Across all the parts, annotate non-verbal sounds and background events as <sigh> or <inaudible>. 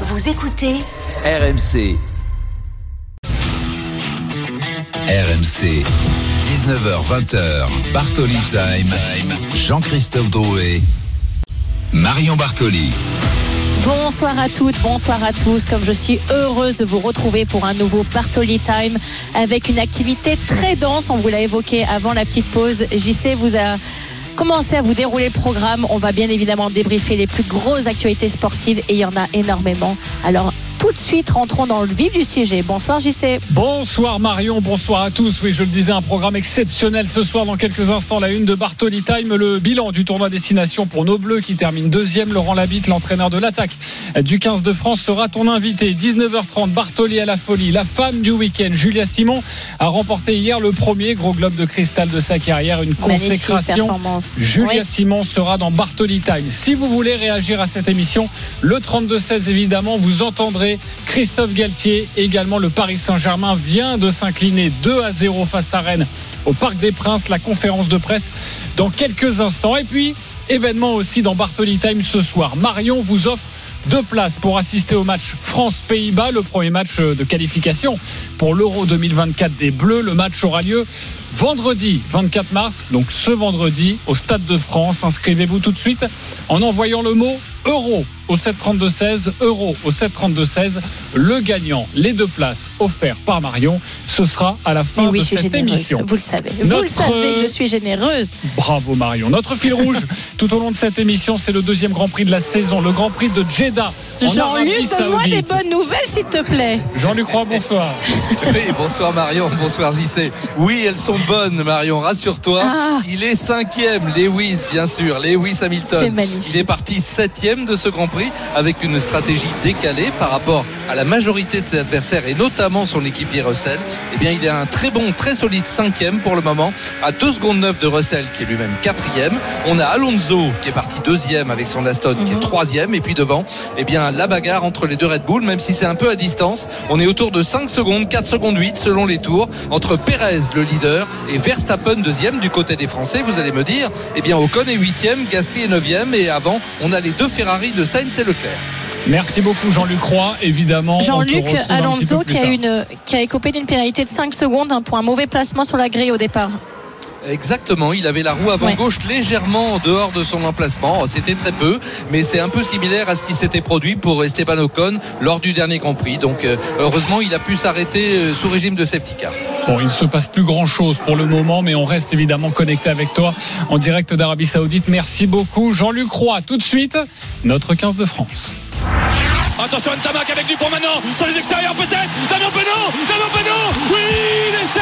Vous écoutez RMC. RMC. 19h20h. Bartoli Time. Jean-Christophe Drouet. Marion Bartoli. Bonsoir à toutes, bonsoir à tous. Comme je suis heureuse de vous retrouver pour un nouveau Bartoli Time avec une activité très dense. On vous l'a évoqué avant la petite pause. JC vous a commencé à vous dérouler le programme. On va bien évidemment débriefer les plus grosses actualités sportives et il y en a énormément. Alors tout de suite, rentrons dans le vif du sujet. Bonsoir JC. Bonsoir Marion, bonsoir à tous. Oui, je le disais, un programme exceptionnel ce soir. Dans quelques instants, la une de Bartoli Time, le bilan du tournoi destination pour nos Bleus qui termine deuxième. Laurent Labitte, l'entraîneur de l'attaque du 15 de France, sera ton invité. 19h30, Bartoli à la folie. La femme du week-end, Julia Simon, a remporté hier le premier gros globe de cristal de sa carrière. Une consécration. Julia Oui. Simon sera dans Bartoli Time. Si vous voulez réagir à cette émission, le 32-16 évidemment, vous entendrez Christophe Galtier. Également, le Paris Saint-Germain vient de s'incliner 2 à 0 face à Rennes au Parc des Princes. La conférence de presse dans quelques instants. Et puis, événement aussi dans Bartoli Time ce soir. Marion vous offre deux places pour assister au match France-Pays-Bas, le premier match de qualification pour l'Euro 2024 des Bleus. Le match aura lieu vendredi 24 mars, donc ce vendredi au Stade de France. Inscrivez-vous tout de suite en envoyant le mot euro au 732-16, euro au 732-16. Le gagnant, les deux places offertes par Marion, ce sera à la fin Mais oui, de je suis cette généreuse. émission. Vous le savez. Vous le savez je suis généreuse. Bravo Marion. Notre fil rouge <laughs> tout au long de cette émission, c'est le deuxième Grand Prix de la saison, le Grand Prix de Jeddah. Jean-Luc, donne-moi des bonnes nouvelles, s'il te plaît. Jean-Luc Roy, bonsoir. <laughs> Oui, bonsoir Marion, bonsoir JC. Oui, elles sont bonnes Marion, rassure-toi. Ah. Il est cinquième, Lewis bien sûr, Lewis Hamilton. C'est magnifique. Il est parti septième de ce Grand Prix avec une stratégie décalée par rapport à la majorité de ses adversaires et notamment son équipier Russell. Eh bien, il est un très bon, très solide cinquième pour le moment, à 2 secondes 9 de Russell qui est lui-même quatrième. On a Alonso qui est parti deuxième avec son Aston qui est troisième et puis devant, eh bien la bagarre entre les deux Red Bull, même si c'est un peu à distance. On est autour de 5 secondes, 4 secondes 8 selon les tours entre Perez le leader et Verstappen deuxième du côté des Français. Vous allez me dire, eh bien Ocon est huitième, Gasly est neuvième et avant on a les deux Ferrari de Sainz et Leclerc. Merci beaucoup Jean-Luc Roy, évidemment. Jean-Luc Alonso qui a, une, qui a écopé d'une pénalité de 5 secondes hein, pour un mauvais placement sur la grille au départ. Exactement, il avait la roue avant Ouais. gauche légèrement en dehors de son emplacement. Oh, C'était très peu, mais c'est un peu similaire à ce qui s'était produit pour Esteban Ocon lors du dernier Grand Prix. Donc euh, heureusement, il a pu s'arrêter euh, sous régime de safety car. Bon, il ne se passe plus grand-chose pour le moment, mais on reste évidemment connecté avec toi en direct d'Arabie Saoudite. Merci beaucoup Jean-Luc Roy. Tout de suite, notre 15 de France. Attention Ntamak avec Dupont maintenant sur les extérieurs peut-être. Damien Penaud Damien Penaud. Oui l'essai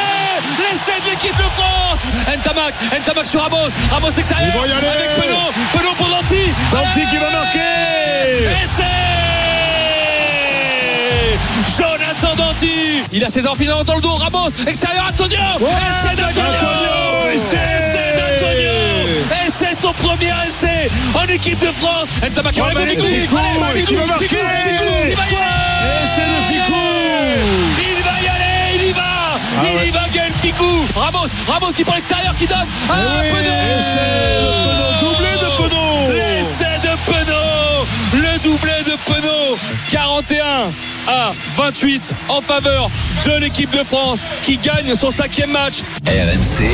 L'essai de l'équipe de France. Ntamak Ntamak sur Ramos. Ramos extérieur y aller. avec Penaud. Penaud pour Danti Danti qui va marquer. Essai. Jonathan Danti Il a ses enfants dans le dos. Ramos extérieur Antonio. Essai d'Antonio. Antonio, essai. Essai d'Antonio Essai son premier essai en équipe de France Oh. Ficou Allez, Ficou, Ficou, il va marquer. Ficou, Ficou, il va y aller Ficou. Il va y aller, il y va Il ouais. y va Gaël Ficou Ramos, Ramos qui par l'extérieur qui donne Penaud Doublé de Penaud. L'essai de Penaud Le doublé de Penaud 41 à 28 en faveur de l'équipe de France qui gagne son cinquième match RMC.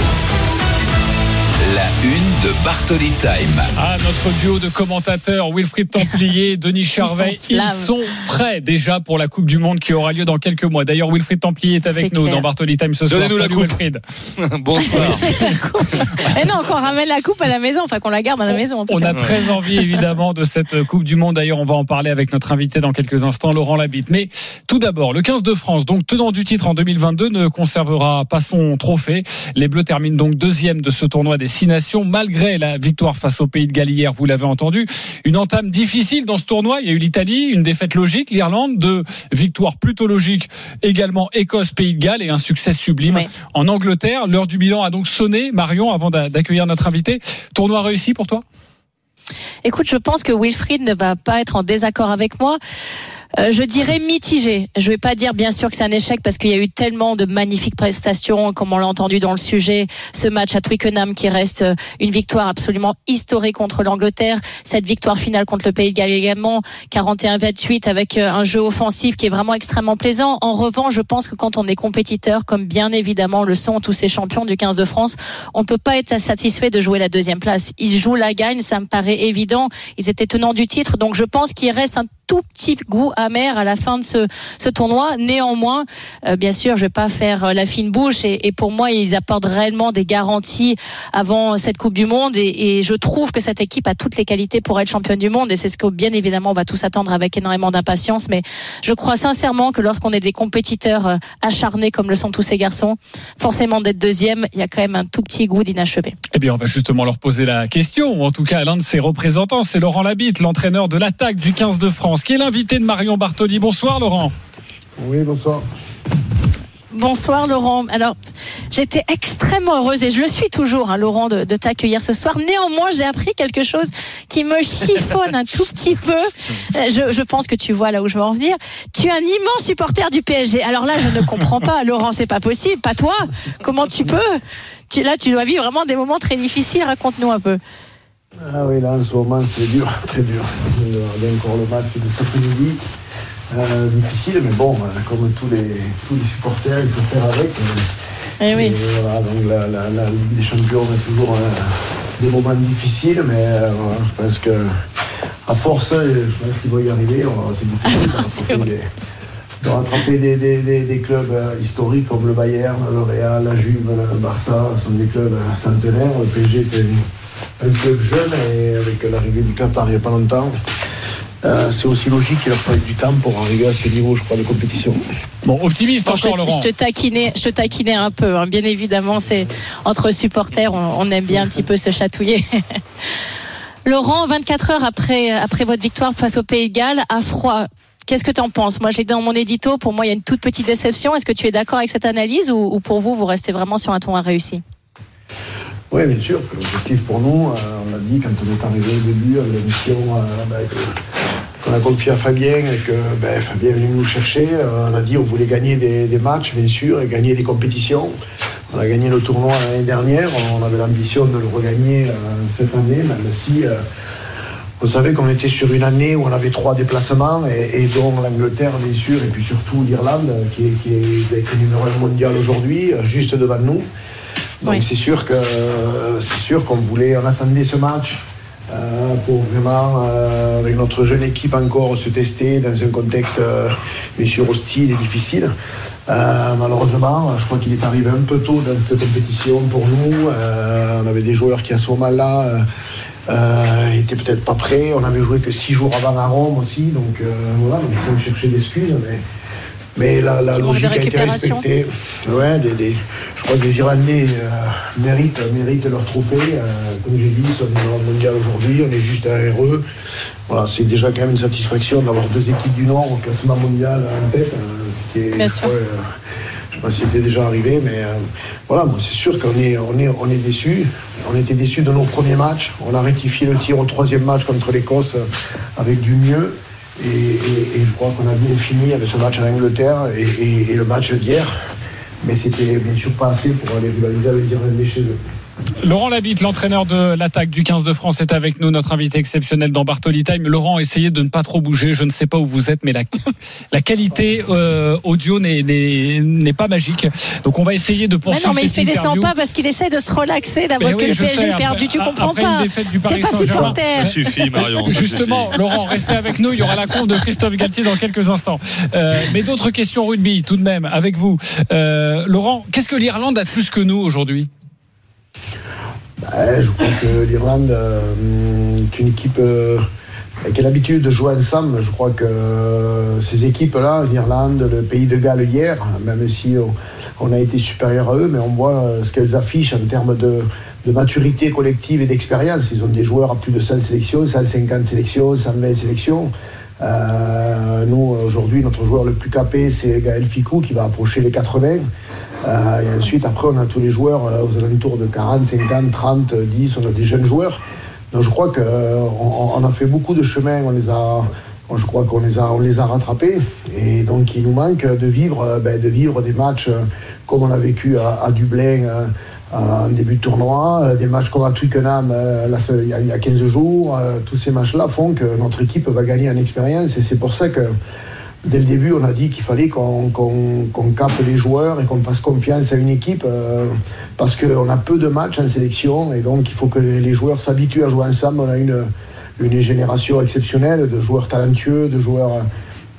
La une de Bartoli Time. Ah, notre duo de commentateurs, Wilfried Templier, <laughs> Denis Charvet, ils sont prêts déjà pour la Coupe du Monde qui aura lieu dans quelques mois. D'ailleurs, Wilfried Templier est avec nous clair. dans Bartoli Time ce soir. Donnez-nous la Salut, coupe. Wilfried. <laughs> Bonsoir. <laughs> Et non, qu'on ramène la coupe à la maison, enfin qu'on la garde à la maison. En tout On cas. a très envie évidemment de cette Coupe du Monde. D'ailleurs, on va en parler avec notre invité dans quelques instants, Laurent Labitte. Mais tout d'abord, le 15 de France, donc tenant du titre en 2022, ne conservera pas son trophée. Les Bleus terminent donc deuxième de ce tournoi des Six Nations, malgré la victoire face au pays de Galles hier, vous l'avez entendu. Une entame difficile dans ce tournoi. Il y a eu l'Italie, une défaite logique, l'Irlande, deux victoires plutôt logiques, également Écosse, pays de Galles et un succès sublime Oui. en Angleterre. L'heure du bilan a donc sonné, Marion, avant d'a- d'accueillir notre invité. Tournoi réussi pour toi? Écoute, je pense que Wilfried ne va pas être en désaccord avec moi. Euh, je dirais mitigé. Je vais pas dire bien sûr que c'est un échec parce qu'il y a eu tellement de magnifiques prestations, comme on l'a entendu dans le sujet. Ce match à Twickenham qui reste euh, une victoire absolument historique contre l'Angleterre. Cette victoire finale contre le Pays de Galles également, 41-28 avec euh, un jeu offensif qui est vraiment extrêmement plaisant. En revanche, je pense que quand on est compétiteur, comme bien évidemment le sont tous ces champions du 15 de France, on peut pas être satisfait de jouer la deuxième place. Ils jouent la gagne, ça me paraît évident. Ils étaient tenants du titre, donc je pense qu'il reste un tout petit goût amer à la fin de ce, ce tournoi. Néanmoins, euh, bien sûr, je vais pas faire euh, la fine bouche et, et, pour moi, ils apportent réellement des garanties avant cette Coupe du Monde et, et, je trouve que cette équipe a toutes les qualités pour être championne du monde et c'est ce que bien évidemment on va tous attendre avec énormément d'impatience. Mais je crois sincèrement que lorsqu'on est des compétiteurs euh, acharnés comme le sont tous ces garçons, forcément d'être deuxième, il y a quand même un tout petit goût d'inachevé. Eh bien, on va justement leur poser la question, ou en tout cas l'un de ses représentants, c'est Laurent Labitte, l'entraîneur de l'attaque du 15 de France qui est l'invité de Marion Bartoli. Bonsoir Laurent. Oui, bonsoir. Bonsoir Laurent. Alors, j'étais extrêmement heureuse et je le suis toujours, hein, Laurent, de, de t'accueillir ce soir. Néanmoins, j'ai appris quelque chose qui me chiffonne un tout petit peu. Euh, je, je, pense que tu vois là où je veux en venir. Tu es un immense supporter du PSG. Alors là, je ne comprends pas, Laurent, c'est pas possible. Pas toi. Comment tu peux? Tu, Là, tu dois vivre vraiment des moments très difficiles. Raconte-nous un peu. Ah oui, là, en ce moment, c'est dur, <laughs> très dur. Il y a encore le match de cet après-midi. Euh, difficile, mais bon, comme tous les, tous les supporters, il faut faire avec. Eh oui. Et voilà, donc la, la, la, Ligue des Champions a toujours euh, des moments difficiles, mais euh, je pense que à force, je pense qu'il va y arriver. C'est difficile de rattraper, des, de rattraper des, des, clubs historiques comme le Bayern, le Real, la Juve, le Barça, sont des clubs centenaires. Le PSG un club jeune et avec l'arrivée du Qatar il n'y a pas longtemps. Euh, c'est aussi logique qu'il a fallu du temps pour arriver à ce niveau, je crois, de compétition. Bon, optimiste Bon, encore, je, Laurent. Je te taquinais, je te taquinais un peu. Hein. Bien évidemment, c'est entre supporters, on, on, aime bien un petit peu se chatouiller. <laughs> Laurent, 24 heures après, après votre victoire face au Pays de Galles, à froid. Qu'est-ce que tu en penses? Moi, j'ai dans mon édito. Pour moi, il y a une toute petite déception. Est-ce que tu es d'accord avec cette analyse ou, ou, pour vous, vous restez vraiment sur un ton réussi? Oui, bien sûr. L'objectif pour nous, euh, on l'a dit quand on est arrivé au début, avec la mission euh, bah, qu'on a confiée à Fabien et que bah, Fabien est venu nous chercher, euh, on a dit on voulait gagner des, matchs, bien sûr, et gagner des compétitions. On a gagné le tournoi l'année dernière, on avait l'ambition de le regagner cette année, même si vous savez qu'on était sur une année où on avait trois déplacements, et, dont l'Angleterre, bien sûr, et puis surtout l'Irlande, qui qui est, qui est numéro un mondial aujourd'hui, juste devant nous. Donc oui. c'est sûr que c'est sûr qu'on voulait, on attendait ce match euh, pour vraiment euh, avec notre jeune équipe encore se tester dans un contexte euh, bien sûr hostile et difficile. Euh, malheureusement, je crois qu'il est arrivé un peu tôt dans cette compétition pour nous. Euh, on avait des joueurs qui à ce moment-là n'étaient peut-être pas prêts. On avait joué que six jours avant à Rome aussi, donc voilà, donc il faut chercher des excuses. Mais mais la, la logique a été respectée. Ouais, je crois que les Irlandais euh, méritent, méritent, leur trophée. Euh, comme j'ai dit, ils sont numéro mondial aujourd'hui, on est juste derrière eux. Voilà, c'est déjà quand même une satisfaction d'avoir deux équipes du Nord au classement mondial en tête. Euh, ce qui est, Bien sûr. Ouais, je sais pas si c'était déjà arrivé, mais voilà, c'est sûr qu'on est, on est, on est déçus. On était déçus de nos premiers matchs. On a rectifié le tir au troisième match contre l'Écosse avec du mieux. Et, je crois qu'on a bien fini avec ce match en Angleterre et, le match d'hier. Mais c'était bien sûr pas assez pour aller rivaliser avec les chez eux. Laurent Labitte, l'entraîneur de l'attaque du 15 de France, est avec nous, notre invité exceptionnel dans Bartoli Time. Laurent, essayez de ne pas trop bouger. Je ne sais pas où vous êtes, mais la, <laughs> la qualité euh, audio n'est pas magique. Donc on va essayer de poursuivre. Mais non, mais il fait interview. les 100 pas parce qu'il essaie de se relaxer d'avoir que oui, le PSG sais, perdu. Après, tu comprends après pas. T'es pas supporter. Ça suffit, Marion. Ça Justement, suffit. Laurent, restez avec nous. Il y aura la conf de Christophe Galtier dans quelques instants. Euh, mais d'autres questions rugby, tout de même, avec vous. Euh, Laurent, qu'est-ce que l'Irlande a de plus que nous aujourd'hui? Je crois que l'Irlande euh, est une équipe euh, qui a l'habitude de jouer ensemble. Je crois que euh, ces équipes-là, l'Irlande, le pays de Galles hier, même si on, a été supérieur à eux, mais on voit ce qu'elles affichent en termes de, maturité collective et d'expérience. Ils ont des joueurs à plus de 100 sélections, 150 sélections, 120 sélections. Euh, nous, aujourd'hui, notre joueur le plus capé, c'est Gaël Ficou qui va approcher les 80. Euh, et ensuite, après, on a tous les joueurs euh, aux alentours de 40, 50, 30, 10. On a des jeunes joueurs. Donc, je crois qu'on on a fait beaucoup de chemin. On les a, je crois qu'on les a, on les a rattrapés. Et donc, il nous manque de vivre, euh, ben, de vivre des matchs euh, comme on a vécu à, Dublin euh, en début de tournoi, euh, des matchs comme à Twickenham euh, il y, y a 15 jours. euh, tous ces matchs-là font que notre équipe va gagner en expérience. Et c'est pour ça que dès le début, on a dit qu'il fallait qu'on capte les joueurs et qu'on fasse confiance à une équipe euh, parce qu'on a peu de matchs en sélection et donc il faut que les joueurs s'habituent à jouer ensemble. On a une, génération exceptionnelle de joueurs talentueux, de joueurs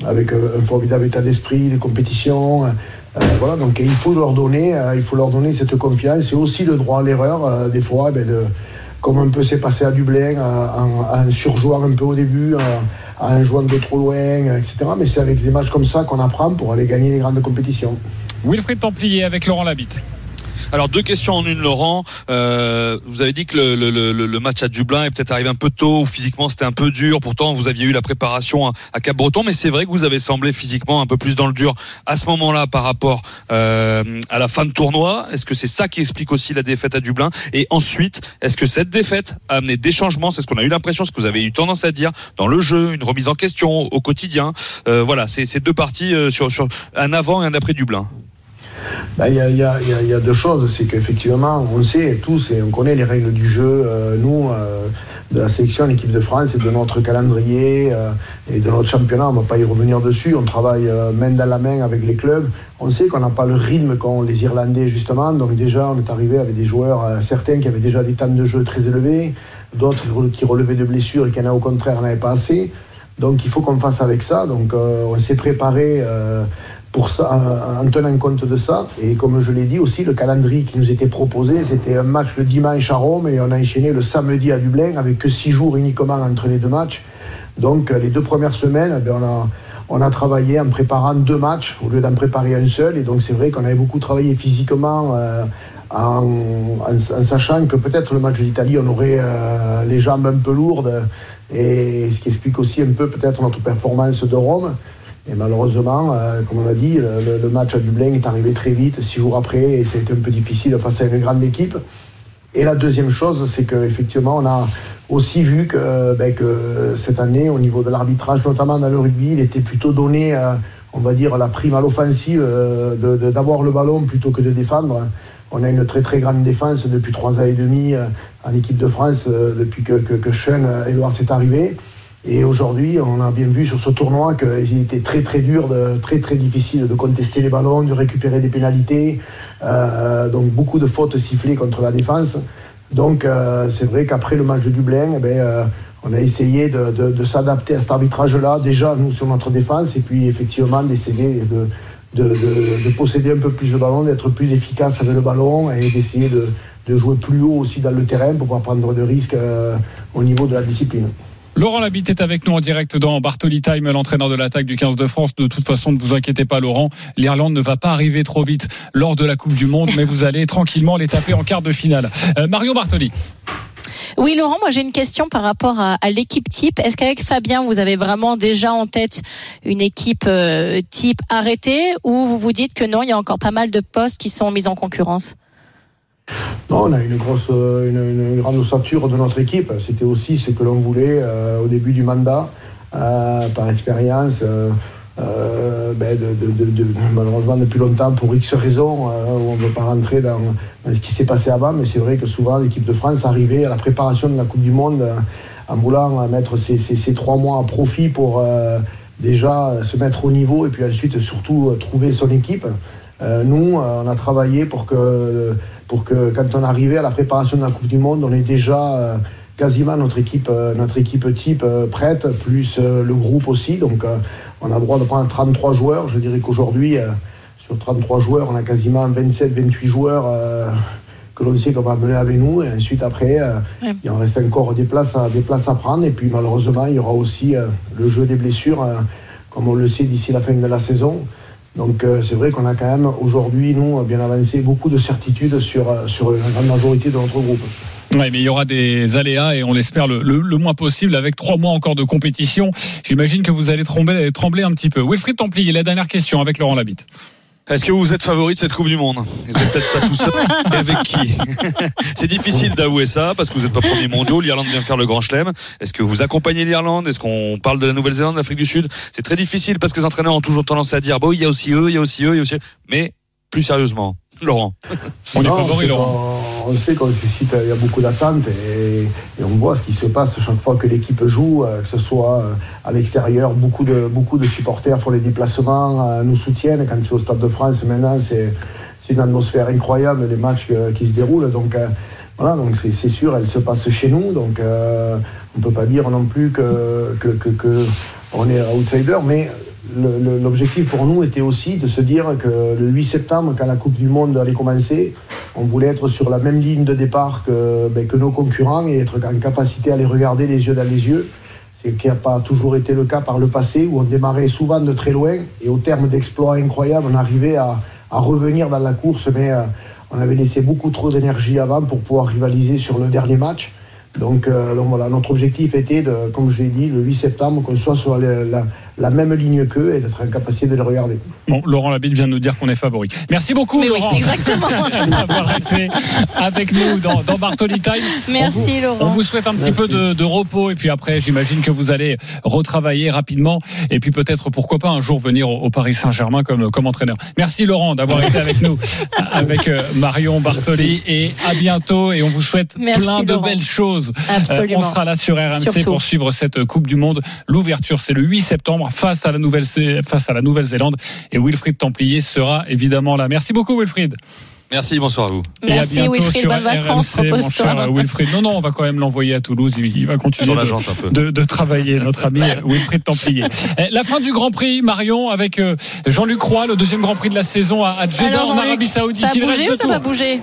avec euh, un formidable état d'esprit, des compétitions. euh, voilà, donc il faut leur donner, il faut leur donner cette confiance et aussi le droit à l'erreur des fois, ben, de, comme un peu s'est passé à Dublin, en, en surjouant un peu au début, euh, en jouant de trop loin, etc. Mais c'est avec des matchs comme ça qu'on apprend pour aller gagner les grandes compétitions. Wilfried Templier avec Laurent Labitte. Alors deux questions en une, Laurent. Euh, vous avez dit que le, match à Dublin est peut-être arrivé un peu tôt, ou physiquement c'était un peu dur. Pourtant, vous aviez eu la préparation à, Cap-Breton, mais c'est vrai que vous avez semblé physiquement un peu plus dans le dur à ce moment-là par rapport euh, à la fin de tournoi. Est-ce que c'est ça qui explique aussi la défaite à Dublin? Et ensuite, est-ce que cette défaite a amené des changements? C'est ce qu'on a eu l'impression, ce que vous avez eu tendance à dire dans le jeu, une remise en question au quotidien. Euh, voilà, c'est ces deux parties sur un avant et un après Dublin. Il y, a, deux choses, c'est qu'effectivement, on sait tous et on connaît les règles du jeu, euh, nous, euh, de la sélection, l'équipe de France et de notre calendrier euh, et de notre championnat, on ne va pas y revenir dessus, on travaille main dans la main avec les clubs, on sait qu'on n'a pas le rythme qu'ont les Irlandais justement, donc déjà on est arrivé avec des joueurs, certains qui avaient déjà des temps de jeu très élevés, d'autres qui relevaient de blessures et qui en a au contraire n'avaient pas assez. Donc il faut qu'on fasse avec ça. Donc on s'est préparé pour ça, en en tenant compte de ça. Et comme je l'ai dit aussi, le calendrier qui nous était proposé, c'était un match le dimanche à Rome et on a enchaîné le samedi à Dublin avec que six jours uniquement entre les deux matchs. Donc euh, les deux premières semaines, ben, on, a, on a travaillé en préparant deux matchs au lieu d'en préparer un seul. Et donc c'est vrai qu'on avait beaucoup travaillé physiquement. euh, en sachant que peut-être le match d'Italie, on aurait euh, les jambes un peu lourdes, et ce qui explique aussi un peu peut-être notre performance de Rome. Et malheureusement, euh, comme on a dit, le, match à Dublin est arrivé très vite, six jours après, et c'était un peu difficile face à une grande équipe. Et la deuxième chose, c'est qu'effectivement, on a aussi vu que, ben, que cette année, au niveau de l'arbitrage, notamment dans le rugby, il était plutôt donné, euh, on va dire, la prime à l'offensive, euh, d'avoir le ballon plutôt que de défendre. On a une très très grande défense depuis trois ans et demi euh, en équipe de France, euh, depuis que, que, Sean Edwards est arrivé. Et aujourd'hui, on a bien vu sur ce tournoi qu'il était très très dur, très très difficile de contester les ballons, de récupérer des pénalités. Euh, donc beaucoup de fautes sifflées contre la défense. Donc euh, c'est vrai qu'après le match de Dublin, eh ben, euh, on a essayé de, s'adapter à cet arbitrage-là, déjà nous sur notre défense, et puis effectivement d'essayer de, de, de- de posséder un peu plus de ballon, d'être plus efficace avec le ballon et d'essayer de, jouer plus haut aussi dans le terrain pour pas prendre de risques au niveau de la discipline. Laurent Labitte est avec nous en direct dans Bartoli Time, l'entraîneur de l'attaque du 15 de France. De toute façon, ne vous inquiétez pas, Laurent. L'Irlande ne va pas arriver trop vite lors de la Coupe du Monde, mais vous allez tranquillement les taper en quart de finale. Euh, Mario Bartoli. Oui, Laurent, moi j'ai une question par rapport à, l'équipe type. Est-ce qu'avec Fabien, vous avez vraiment déjà en tête une équipe euh, type arrêtée ou vous vous dites que non, il y a encore pas mal de postes qui sont mis en concurrence? Non, on a une grosse, euh, une, grande ossature de notre équipe. C'était aussi ce que l'on voulait euh, au début du mandat, euh, par expérience. ben, de, malheureusement, depuis longtemps, pour X raisons, où on ne veut pas rentrer dans, ce qui s'est passé avant, mais c'est vrai que souvent, l'équipe de France arrivait à la préparation de la Coupe du Monde en voulant mettre ces, ces- ces trois mois à profit pour déjà se mettre au niveau et puis ensuite, surtout, trouver son équipe. Nous, on a travaillé pour que, pour que quand on arrivait à la préparation de la Coupe du Monde, on ait déjà euh, quasiment notre équipe, euh, notre équipe type euh, prête, plus le groupe aussi. Donc on a le droit de prendre 33 joueurs. Je dirais qu'aujourd'hui, sur 33 joueurs, on a quasiment 27-28 joueurs que l'on sait qu'on va mener avec nous. Et ensuite, après, euh, Ouais. il en reste encore des places, à, des places à prendre. Et puis malheureusement, il y aura aussi euh, le jeu des blessures, euh, comme on le sait d'ici la fin de la saison. Donc euh, c'est vrai qu'on a quand même aujourd'hui, nous, bien avancé, beaucoup de certitudes sur, euh, sur la grande majorité de notre groupe. Oui, mais il y aura des aléas et on l'espère le, le- le moins possible avec trois mois encore de compétition. J'imagine que vous allez trembler, trembler un petit peu. Wilfried Templier, la dernière question avec Laurent Labitte. Est-ce que vous êtes favori de cette Coupe du Monde Et c'est peut-être pas tout seul. <laughs> Et avec qui C'est difficile d'avouer ça parce que vous n'êtes pas premier mondiaux. L'Irlande vient faire le grand chelem. Est-ce que vous accompagnez l'Irlande Est-ce qu'on parle de la Nouvelle-Zélande, de l'Afrique du Sud C'est très difficile parce que les entraîneurs ont toujours tendance à dire bon, il y a aussi eux, il y a aussi eux, il y a aussi eux. Mais plus sérieusement, Laurent. <laughs> On est favori, sait Laurent. qu'on- On sait qu'on suscite, il y a beaucoup d'attentes et, et on voit ce qui se passe chaque fois que l'équipe joue, euh, que ce soit euh, à l'extérieur. Beaucoup de, beaucoup de supporters font les déplacements, euh, nous soutiennent. Quand c'est au Stade de France maintenant, c'est une atmosphère incroyable, les matchs qui se déroulent. Donc voilà, donc c'est sûr, elle se passe chez nous. Donc euh, on ne peut pas dire non plus que, que, que- que on est outsider, mais l'objectif pour nous était aussi de se dire que le 8 septembre, quand la Coupe du Monde allait commencer, on voulait être sur la même ligne de départ que, ben, que nos concurrents et être en capacité à les regarder les yeux dans les yeux. C'est qui n'a pas toujours été le cas par le passé, où on démarrait souvent de très loin et au terme d'exploits incroyables, on arrivait à, revenir dans la course, mais euh, on avait laissé beaucoup trop d'énergie avant pour pouvoir rivaliser sur le dernier match. Donc, euh, voilà, notre objectif était, de, comme je l'ai dit, le 8 septembre, qu'on soit sur la- la même ligne qu'eux et d'être en capacité de les regarder. Bon, Laurent Labitte vient de nous dire qu'on est favori. Merci beaucoup, Mais oui, Laurent. exactement. <laughs> d'avoir été avec nous dans, dans Bartoli Time. Merci, On vous- Laurent. On vous souhaite un petit Merci. peu de, de repos et puis après, j'imagine que vous allez retravailler rapidement et puis peut-être, pourquoi pas, un jour venir au, au Paris Saint-Germain comme, comme entraîneur. Merci Laurent d'avoir été avec nous, <laughs> avec euh, Marion Bartoli et à bientôt et on vous souhaite Merci, plein de Laurent. belles choses. Euh, Absolument. on sera là sur RMC Surtout. pour suivre cette Coupe du Monde. L'ouverture, c'est le 8 septembre face à la Nouvelle face à la Nouvelle-Zélande et Wilfried Templier sera évidemment là. Merci beaucoup Wilfried. Merci, bonsoir à vous. Et à Merci, bientôt Wilfried. sur Bonnes vacances. RMC, mon cher Wilfried. Non, non, on va quand même l'envoyer à Toulouse. Il va continuer Sur la de, jante un peu. de, de travailler, notre ami <laughs> Wilfried Templier. Eh, La fin du Grand Prix, Marion, avec euh, Jean-Luc Roy, le deuxième Grand Prix de la saison à, à Jeddah, en Arabie Saoudite. Ça a bougé ou ça va bouger?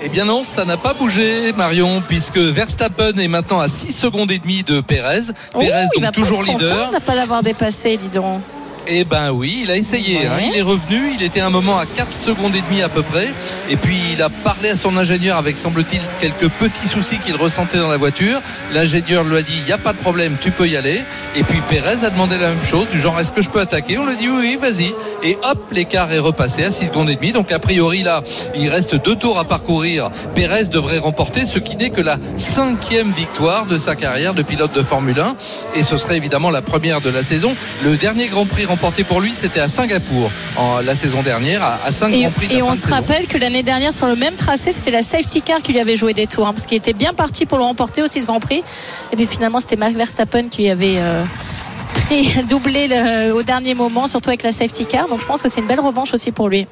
Eh bien non, ça n'a pas bougé, Marion, puisque Verstappen est maintenant à 6 secondes et demie de Pérez. Oh, Pérez va donc toujours leader. pas l'avoir dépassé, dis donc. Eh ben oui, il a essayé. hein. Il est revenu. Il était un moment à 4 secondes et demie à peu près. Et puis il a parlé à son ingénieur avec, semble-t-il, quelques petits soucis qu'il ressentait dans la voiture. L'ingénieur lui a dit il n'y a pas de problème, tu peux y aller. Et puis Pérez a demandé la même chose, du genre est-ce que je peux attaquer? On lui a dit oui, oui, vas-y. Et hop, l'écart est repassé à 6 secondes et demie. Donc a priori là, il reste deux tours à parcourir. Pérez devrait remporter ce qui n'est que la cinquième victoire de sa carrière de pilote de Formule 1. Et ce serait évidemment la première de la saison. Le dernier Grand Prix remporté pour lui, c'était à Singapour en, la saison dernière, à, à 5 Et, Grands Prix de et on se saison. rappelle que l'année dernière, sur le même tracé, c'était la safety car qui lui avait joué des tours, hein, parce qu'il était bien parti pour le remporter aussi ce Grand Prix. Et puis finalement, c'était Max Verstappen qui avait euh, <laughs> <laughs> doublé le- au dernier moment, surtout avec la safety car. Donc je pense que c'est une belle revanche aussi pour lui.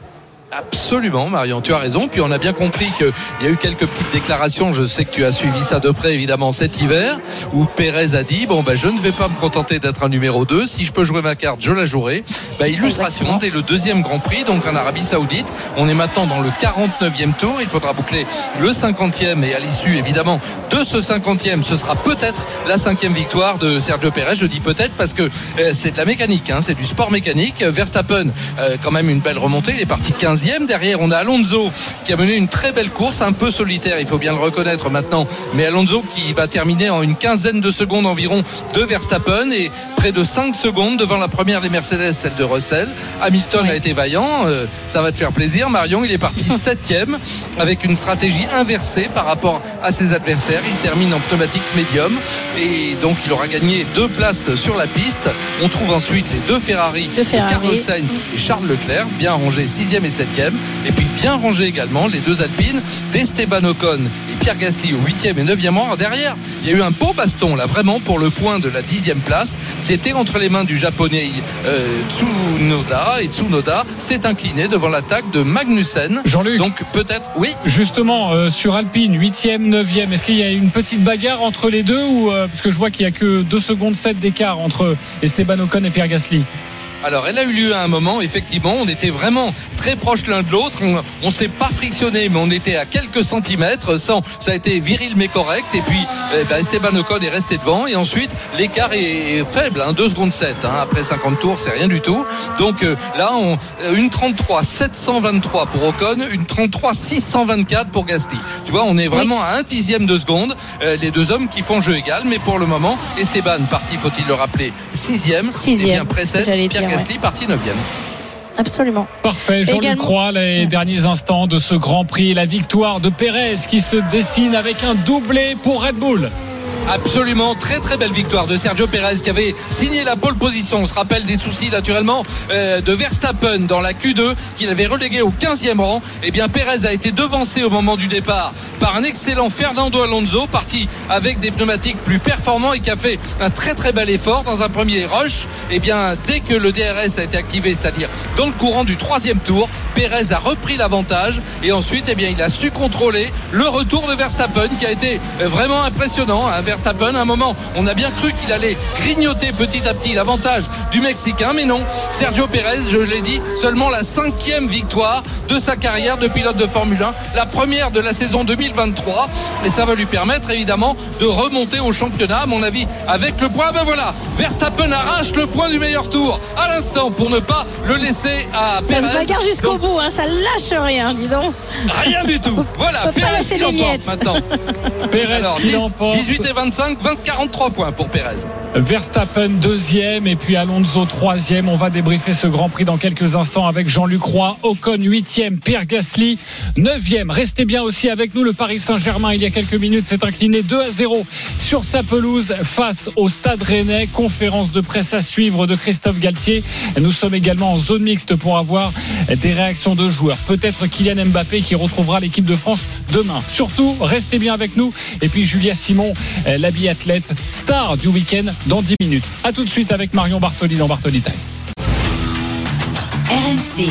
Absolument, Marion, tu as raison. Puis on a bien compris qu'il y a eu quelques petites déclarations. Je sais que tu as suivi ça de près, évidemment, cet hiver, où Pérez a dit Bon, ben, je ne vais pas me contenter d'être un numéro 2. Si je peux jouer ma carte, je la jouerai. Ben, illustration dès le deuxième Grand Prix, donc en Arabie Saoudite. On est maintenant dans le 49e tour. Il faudra boucler le 50e. Et à l'issue, évidemment, de ce 50e, ce sera peut-être la cinquième victoire de Sergio Pérez. Je dis peut-être parce que euh, c'est de la mécanique, hein, c'est du sport mécanique. Verstappen, euh, quand même une belle remontée. Il est parti 15e. Derrière, on a Alonso qui a mené une très belle course, un peu solitaire, il faut bien le reconnaître maintenant. Mais Alonso qui va terminer en une quinzaine de secondes environ de Verstappen et près de 5 secondes devant la première des Mercedes, celle de Russell. Hamilton a été vaillant, euh, ça va te faire plaisir. Marion, il est parti <laughs> 7e avec une stratégie inversée par rapport à ses adversaires. Il termine en pneumatique médium et donc il aura gagné deux places sur la piste. On trouve ensuite les deux Ferrari. Carlos Sainz et Charles Leclerc, bien rangés 6e et 7e. Et puis bien rangés également les deux Alpines d'Esteban Ocon et Pierre Gasly au 8e et 9e rang. Derrière, il y a eu un beau baston là vraiment pour le point de la 10e place qui était entre les mains du japonais euh, Tsunoda et Tsunoda s'est incliné devant l'attaque de Magnussen. Jean-Luc. Donc peut-être, oui, Justement, euh, sur Alpine, 8e, 9e, est-ce qu'il y a une petite bagarre entre les deux ou euh, parce que je vois qu'il y a que 2 secondes 7 d'écart entre Esteban Ocon et Pierre Gasly? Alors, elle a eu lieu à un moment, effectivement, on était vraiment très proches l'un de l'autre. On, on s'est pas frictionné, mais on était à quelques centimètres. Sans, ça a été viril mais correct. Et puis, eh ben, Esteban Ocon est resté devant. Et ensuite, l'écart est faible, hein, 2 secondes 7. hein. après 50 tours, c'est rien du tout. Donc euh, là, on, une 33 723 pour Ocon, une 33 624 pour Gasly. Tu vois, on est vraiment à un dixième de seconde. Euh, les deux hommes qui font jeu égal, mais pour le moment, Esteban parti, faut-il le rappeler, sixième. Sixième, Et bien ce que précède Pierre Gasly parti neuvième. Absolument. Parfait. Jean-Luc Également- Croix, les derniers instants de ce Grand Prix, la victoire de Pérez qui se dessine avec un doublé pour Red Bull. Absolument, très très belle victoire de Sergio Pérez qui avait signé la pole position. On se rappelle des soucis naturellement euh, de Verstappen dans la Q2 qu'il avait relégué au 15e rang. Eh bien Pérez a été devancé au moment du départ par un excellent Fernando Alonso parti avec des pneumatiques plus performants et qui a fait un très très bel effort dans un premier rush. Eh bien dès que le DRS a été activé, c'est-à-dire dans le courant du troisième tour, Pérez a repris l'avantage et ensuite eh bien il a su contrôler le retour de Verstappen qui a été vraiment impressionnant. hein. Verstappen, à un moment, on a bien cru qu'il allait grignoter petit à petit l'avantage du Mexicain, mais non. Sergio Pérez, je l'ai dit, seulement la cinquième victoire de sa carrière de pilote de Formule 1, la première de la saison 2023, et ça va lui permettre évidemment de remonter au championnat, à mon avis, avec le point. Ben voilà, Verstappen arrache le point du meilleur tour à l'instant pour ne pas le laisser à Ça Pérez. se bagarre jusqu'au Donc, bout, hein, ça lâche rien, dis donc. Rien du tout. <laughs> Voilà, Pérez qui les l'emporte miettes. maintenant. Pérez Alors, qui 10, l'emporte. 18 et 25, 20, 43 points pour Pérez. Verstappen deuxième et puis Alonso troisième. On va débriefer ce Grand Prix dans quelques instants avec Jean-Luc Roy, Ocon huitième, Pierre Gasly neuvième. Restez bien aussi avec nous. Le Paris Saint-Germain, il y a quelques minutes, s'est incliné 2 à 0 sur sa pelouse face au Stade Rennais. Conférence de presse à suivre de Christophe Galtier. Nous sommes également en zone mixte pour avoir des réactions de joueurs. Peut-être Kylian Mbappé qui retrouvera l'équipe de France demain. Surtout, restez bien avec nous. Et puis Julia Simon, la biathlète star du week-end dans 10 minutes. À tout de suite avec Marion Bartoli dans Bartoli Time. RMC.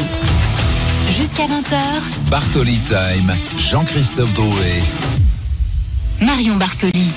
Jusqu'à 20h, Bartoli Time, Jean-Christophe Drouet. Marion Bartoli.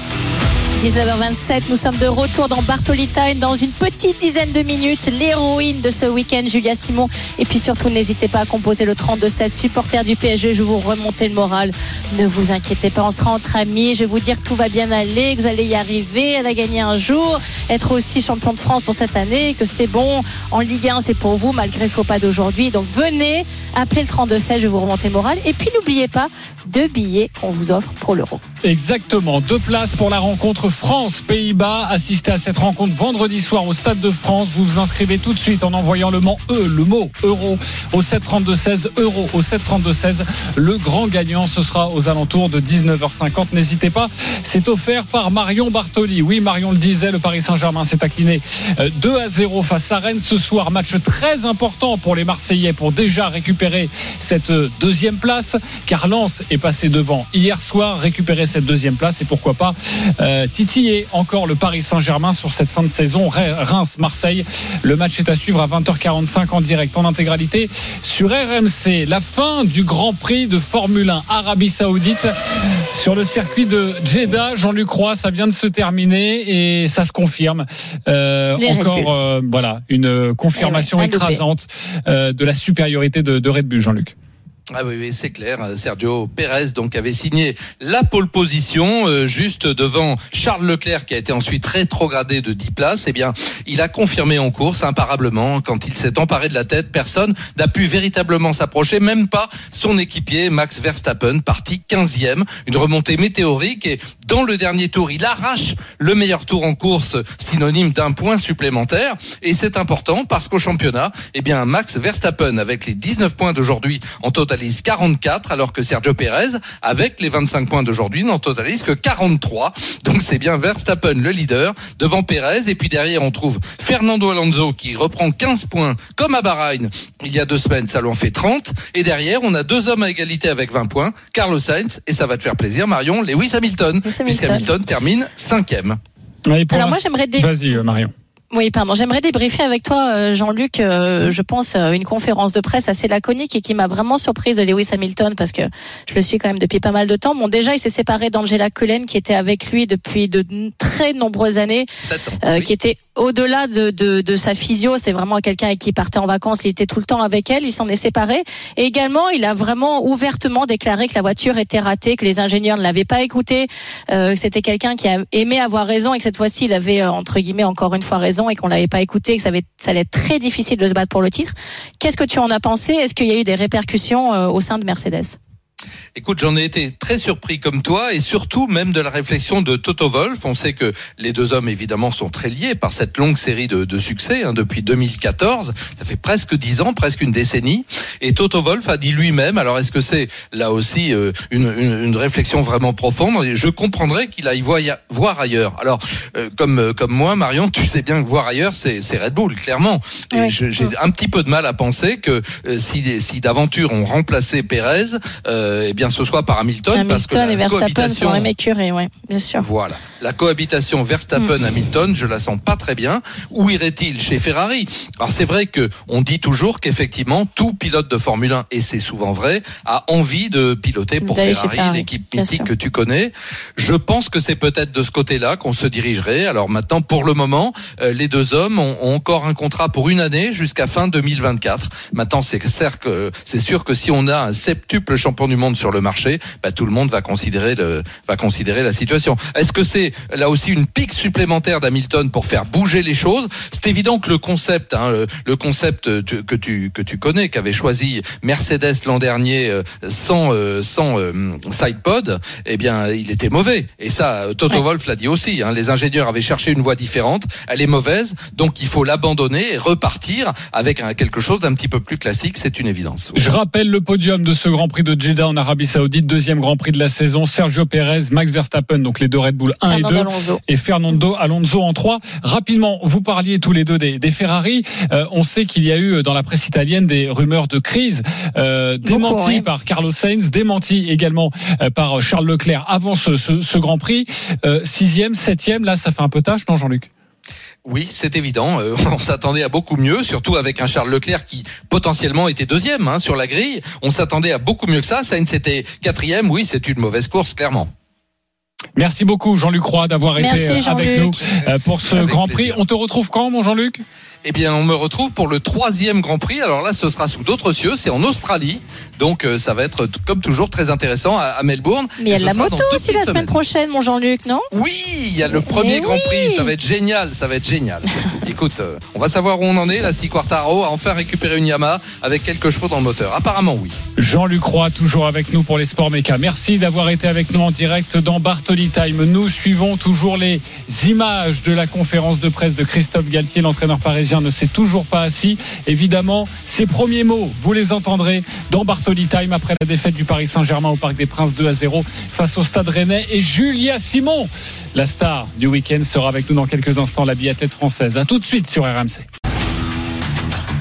19h27, nous sommes de retour dans Bartoli Time dans une petite dizaine de minutes. L'héroïne de ce week-end, Julia Simon. Et puis surtout, n'hésitez pas à composer le 32-7, supporter du PSG. Je vous remonter le moral. Ne vous inquiétez pas, on sera entre amis. Je vais vous dire que tout va bien aller, que vous allez y arriver, elle a gagné un jour, être aussi champion de France pour cette année, que c'est bon. En Ligue 1, c'est pour vous, malgré le faux pas d'aujourd'hui. Donc venez, appelez le 32-7, je vous remonter le moral. Et puis n'oubliez pas, deux billets qu'on vous offre pour l'euro. Exactement. Deux places pour la rencontre France-Pays-Bas. Assistez à cette rencontre vendredi soir au Stade de France. Vous vous inscrivez tout de suite en envoyant le mot E, le mot euro au 732-16 euro au 732-16. Le grand gagnant, ce sera aux alentours de 19h50. N'hésitez pas. C'est offert par Marion Bartoli. Oui, Marion le disait, le Paris Saint-Germain s'est incliné euh, 2 à 0 face à Rennes ce soir. Match très important pour les Marseillais pour déjà récupérer cette euh, deuxième place. Car Lens est passé devant hier soir, récupérer cette deuxième place et pourquoi pas euh, titiller encore le Paris Saint-Germain sur cette fin de saison. Re- Reims-Marseille. Le match est à suivre à 20h45 en direct en intégralité sur RMC. La fin du Grand Prix de Formule 1 Arabie Saoudite sur le circuit de Jeddah. Jean-Luc Roy, ça vient de se terminer et ça se confirme. Euh, encore, euh, voilà, une confirmation Eh ouais, doublé. écrasante euh, de la supériorité de, de Red Bull, Jean-Luc. Ah oui, oui c'est clair. Sergio Pérez donc avait signé la pole position euh, juste devant Charles Leclerc qui a été ensuite rétrogradé de 10 places. Eh bien, il a confirmé en course imparablement quand il s'est emparé de la tête, personne n'a pu véritablement s'approcher, même pas son équipier Max Verstappen, parti 15e, une remontée météorique et dans le dernier tour, il arrache le meilleur tour en course, synonyme d'un point supplémentaire et c'est important parce qu'au championnat, eh bien Max Verstappen avec les 19 points d'aujourd'hui en totalise 44 alors que Sergio Pérez avec les 25 points d'aujourd'hui n'en totalise que 43. Donc c'est bien Verstappen le leader devant Pérez et puis derrière on trouve Fernando Alonso qui reprend 15 points comme à Bahreïn il y a deux semaines, ça lui en fait 30 et derrière on a deux hommes à égalité avec 20 points, Carlos Sainz et ça va te faire plaisir Marion, Lewis Hamilton, Lewis puisqu'Hamilton Hamilton termine cinquième. Alors moi, j'aimerais dé- Vas-y, euh, Marion. Oui, pardon. J'aimerais débriefer avec toi, euh, Jean-Luc. euh, je pense euh, une conférence de presse assez laconique et qui m'a vraiment surprise de Lewis Hamilton parce que je le suis quand même depuis pas mal de temps. Bon, déjà, il s'est séparé d'Angela Cullen qui était avec lui depuis de très nombreuses années, 7 ans. euh, Oui. qui était au-delà de, de, de sa physio. C'est vraiment quelqu'un avec qui partait en vacances. Il était tout le temps avec elle. Il s'en est séparé. Et également, il a vraiment ouvertement déclaré que la voiture était ratée, que les ingénieurs ne l'avaient pas écouté, euh, que c'était quelqu'un qui a aimé avoir raison et que cette fois-ci, il avait euh, entre guillemets encore une fois raison et qu'on l'avait pas écouté, que ça, avait, ça allait être très difficile de se battre pour le titre. Qu'est-ce que tu en as pensé? Est-ce qu'il y a eu des répercussions euh, au sein de Mercedes? Écoute, j'en ai été très surpris comme toi et surtout même de la réflexion de Toto Wolf. On sait que les deux hommes évidemment sont très liés par cette longue série de, de succès hein, depuis 2014. Ça fait presque dix ans, presque une décennie. Et Toto Wolf a dit lui-même, alors est-ce que c'est là aussi euh, une, une, une réflexion vraiment profonde? Je comprendrais qu'il aille voir, voir ailleurs. Alors euh, comme, euh, comme moi, Marion, tu sais bien que voir ailleurs, c'est c'est Red Bull, clairement. Et Ouais. j'ai un petit peu de mal à penser que euh, si, si d'aventure on remplaçait Pérez, euh, eh bien ce soit par Hamilton, parce que Hamilton et Verstappen sont la écurie, ouais, bien sûr. Voilà. La cohabitation Mm. Verstappen-Hamilton, je la sens pas très bien. Où irait-il chez Ferrari? Alors c'est vrai que on dit toujours qu'effectivement tout pilote de Formule 1 et c'est souvent vrai a envie de piloter pour Ferrari, Ferrari, l'équipe mythique que tu connais. Je pense que c'est peut-être de ce côté-là qu'on se dirigerait. Alors maintenant, pour le moment, euh, les deux hommes ont, ont encore un contrat pour une année jusqu'à fin 2024. Maintenant, que c'est sûr que si on a un septuple champion du monde sur le marché, bah, tout le monde va considérer le va considérer la situation. Est-ce que c'est là aussi une pique supplémentaire d'Hamilton pour faire bouger les choses? C'est évident que le concept, hein, le, concept euh, que tu que tu connais, qu'avait choisi Mercedes l'an dernier euh, sans euh, sans euh, sidepod, eh bien, il était mauvais. Et ça, Toto Ouais. Wolf l'a dit aussi. hein, les ingénieurs avaient cherché une voie différente. Elle est mauvaise, donc il faut l'abandonner et repartir avec un- quelque chose d'un petit peu plus classique. C'est une évidence. Je rappelle le podium de ce Grand Prix de Jeddah en Arabie Saoudite, deuxième Grand Prix de la saison. Sergio Pérez, Max Verstappen, donc les deux Red Bull 1 et 2. Fernando Alonso. et Fernando Alonso en 3. Rapidement, vous parliez tous les deux des, des Ferrari. Euh, on sait qu'il y a eu euh, dans la presse italienne des rumeurs de crise, euh, démenties ouais. par Carlos Sainz, démenties également euh, par Charles Leclerc avant ce, ce- ce Grand Prix. Euh, sixième, septième, là, ça fait un peu tâche, non, Jean-Luc? Oui, c'est évident. Euh, <laughs> on s'attendait à beaucoup mieux, surtout avec un Charles Leclerc qui potentiellement était deuxième hein, sur la grille. On s'attendait à beaucoup mieux que ça. Sainz était quatrième. Oui, c'est une mauvaise course, clairement. Merci beaucoup, Jean-Luc Roy, d'avoir été euh, avec nous euh, pour ce Avec Grand Prix. plaisir. On te retrouve quand, mon Jean-Luc? Eh bien, on me retrouve pour le troisième Grand Prix. Alors là, ce sera sous d'autres cieux. C'est en Australie. Donc, euh, ça va être, comme toujours, très intéressant à, à Melbourne. Mais il y Et a la sera moto aussi la semaine semaines. prochaine, mon Jean-Luc, non? Oui, il y a le premier Mais Grand oui. Prix. Ça va être génial. Ça va être génial. <laughs> Écoute, euh, on va savoir où on en est. La Si Quartaro a enfin récupéré une Yamaha avec quelques chevaux dans le moteur. Apparemment, oui. Jean-Luc Roy, toujours avec nous pour les sports méca. Merci d'avoir été avec nous en direct dans Bartoli Time. Nous suivons toujours les images de la conférence de presse de Christophe Galtier. L'entraîneur parisien ne s'est toujours pas assis. Évidemment, ses premiers mots, vous les entendrez dans Bartoli Time après la défaite du Paris Saint-Germain au Parc des Princes 2 à 0 face au Stade Rennais. Et Julia Simon, la star du week-end, sera avec nous dans quelques instants, la biathlète française. À tout de suite sur RMC.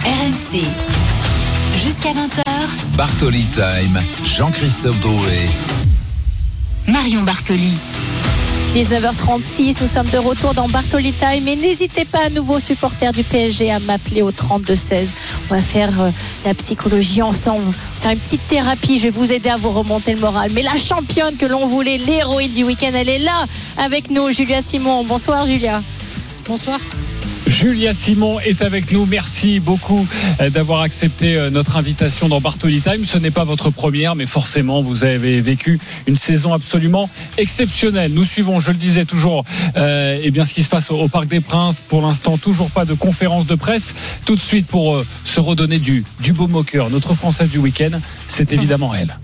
RMC. Jusqu'à 20h, Bartoli Time, Jean-Christophe Drouet. Marion Bartoli. 19h36, nous sommes de retour dans Bartoli Time et n'hésitez pas à nouveau supporters du PSG à m'appeler au 32-16. On va faire euh, la psychologie ensemble, faire une petite thérapie, je vais vous aider à vous remonter le moral. Mais la championne que l'on voulait, l'héroïne du week-end, elle est là avec nous, Julia Simon. Bonsoir Julia. Bonsoir. Julia Simon est avec nous. Merci beaucoup euh, d'avoir accepté euh, notre invitation dans Bartoli Time. Ce n'est pas votre première, mais forcément, vous avez vécu une saison absolument exceptionnelle. Nous suivons, je le disais toujours, euh, eh bien, ce qui se passe au, Parc des Princes. Pour l'instant, toujours pas de conférence de presse. Tout de suite, pour euh, se redonner du, du beau moqueur, notre Française du week-end, c'est évidemment elle.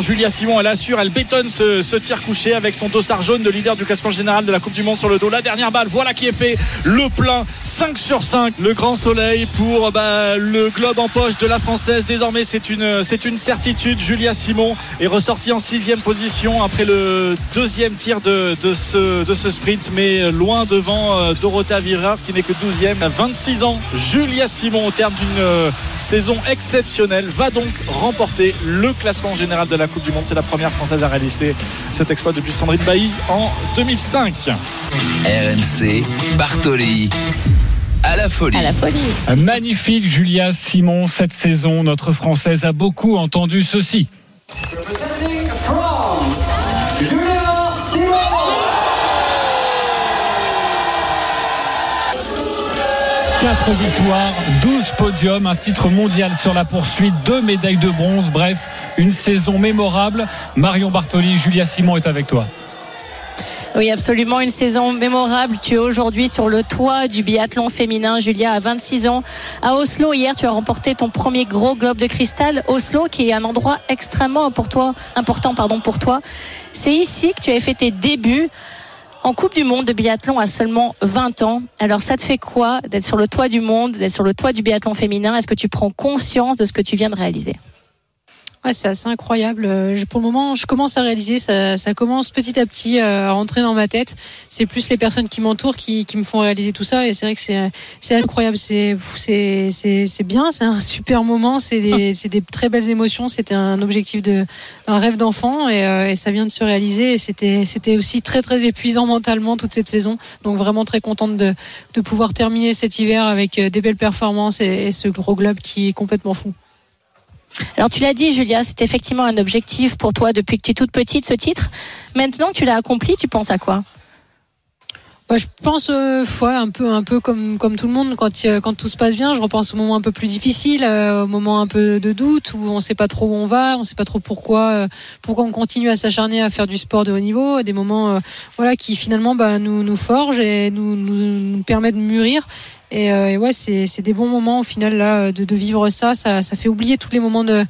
Julia Simon, elle assure, elle bétonne ce, tir couché avec son dossard jaune de leader du classement général de la Coupe du Monde sur le dos. La dernière balle, voilà qui est fait. Le plein, 5 sur 5. Le grand soleil pour bah, le globe en poche de la Française. Désormais, c'est une, c'est une certitude. Julia Simon est ressortie en sixième position après le deuxième tir de, de, ce, de ce sprint, mais loin devant euh, Dorothea Virer qui n'est que 12e à 26 ans. Julia Simon, au terme d'une euh, saison exceptionnelle, va donc remporter le classement général la Coupe du Monde. C'est la première française à réaliser cet exploit depuis Sandrine Bailly en 2005. RMC, Bartoli, à la folie. À la folie. Magnifique Julia Simon cette saison. Notre Française a beaucoup entendu ceci. Quatre victoires, 12 podiums, un titre mondial sur la poursuite, deux médailles de bronze. Bref, une saison mémorable. Marion Bartoli, Julia Simon est avec toi. Oui, absolument. Une saison mémorable. Tu es aujourd'hui sur le toit du biathlon féminin. Julia, à 26 ans, à Oslo. Hier, tu as remporté ton premier gros globe de cristal. Oslo, qui est un endroit extrêmement pour toi, important pardon, pour toi. C'est ici que tu as fait tes débuts en Coupe du Monde de biathlon à seulement 20 ans. Alors, ça te fait quoi d'être sur le toit du monde, d'être sur le toit du biathlon féminin? Est-ce que tu prends conscience de ce que tu viens de réaliser? Ouais, c'est assez incroyable. Euh, je- pour le moment, je commence à réaliser, ça, ça commence petit à petit euh, à rentrer dans ma tête. C'est plus les personnes qui m'entourent qui, qui me font réaliser tout ça. Et c'est vrai que c'est c'est incroyable. C'est c'est c'est c'est bien. C'est un super moment. C'est des, <laughs> c'est des très belles émotions. C'était un objectif de un rêve d'enfant et, euh, et ça vient de se réaliser. Et c'était c'était aussi très très épuisant mentalement toute cette saison. Donc vraiment très contente de de pouvoir terminer cet hiver avec des belles performances et, et ce gros globe qui est complètement fou. Alors tu l'as dit Julia, c'est effectivement un objectif pour toi depuis que tu es toute petite ce titre. Maintenant que tu l'as accompli, tu penses à quoi? Bah, je pense euh, un peu un peu comme comme tout le monde. Quand quand tout se passe bien je repense aux moments un peu plus difficiles euh, aux moments un peu de doute où on sait pas trop où on va on sait pas trop pourquoi euh, pourquoi on continue à s'acharner à faire du sport de haut niveau. Des moments euh, voilà qui finalement bah, nous nous forgent et nous nous, nous permettent de mûrir et, euh, et ouais c'est des bons moments au final là de, vivre ça ça fait oublier tous les moments de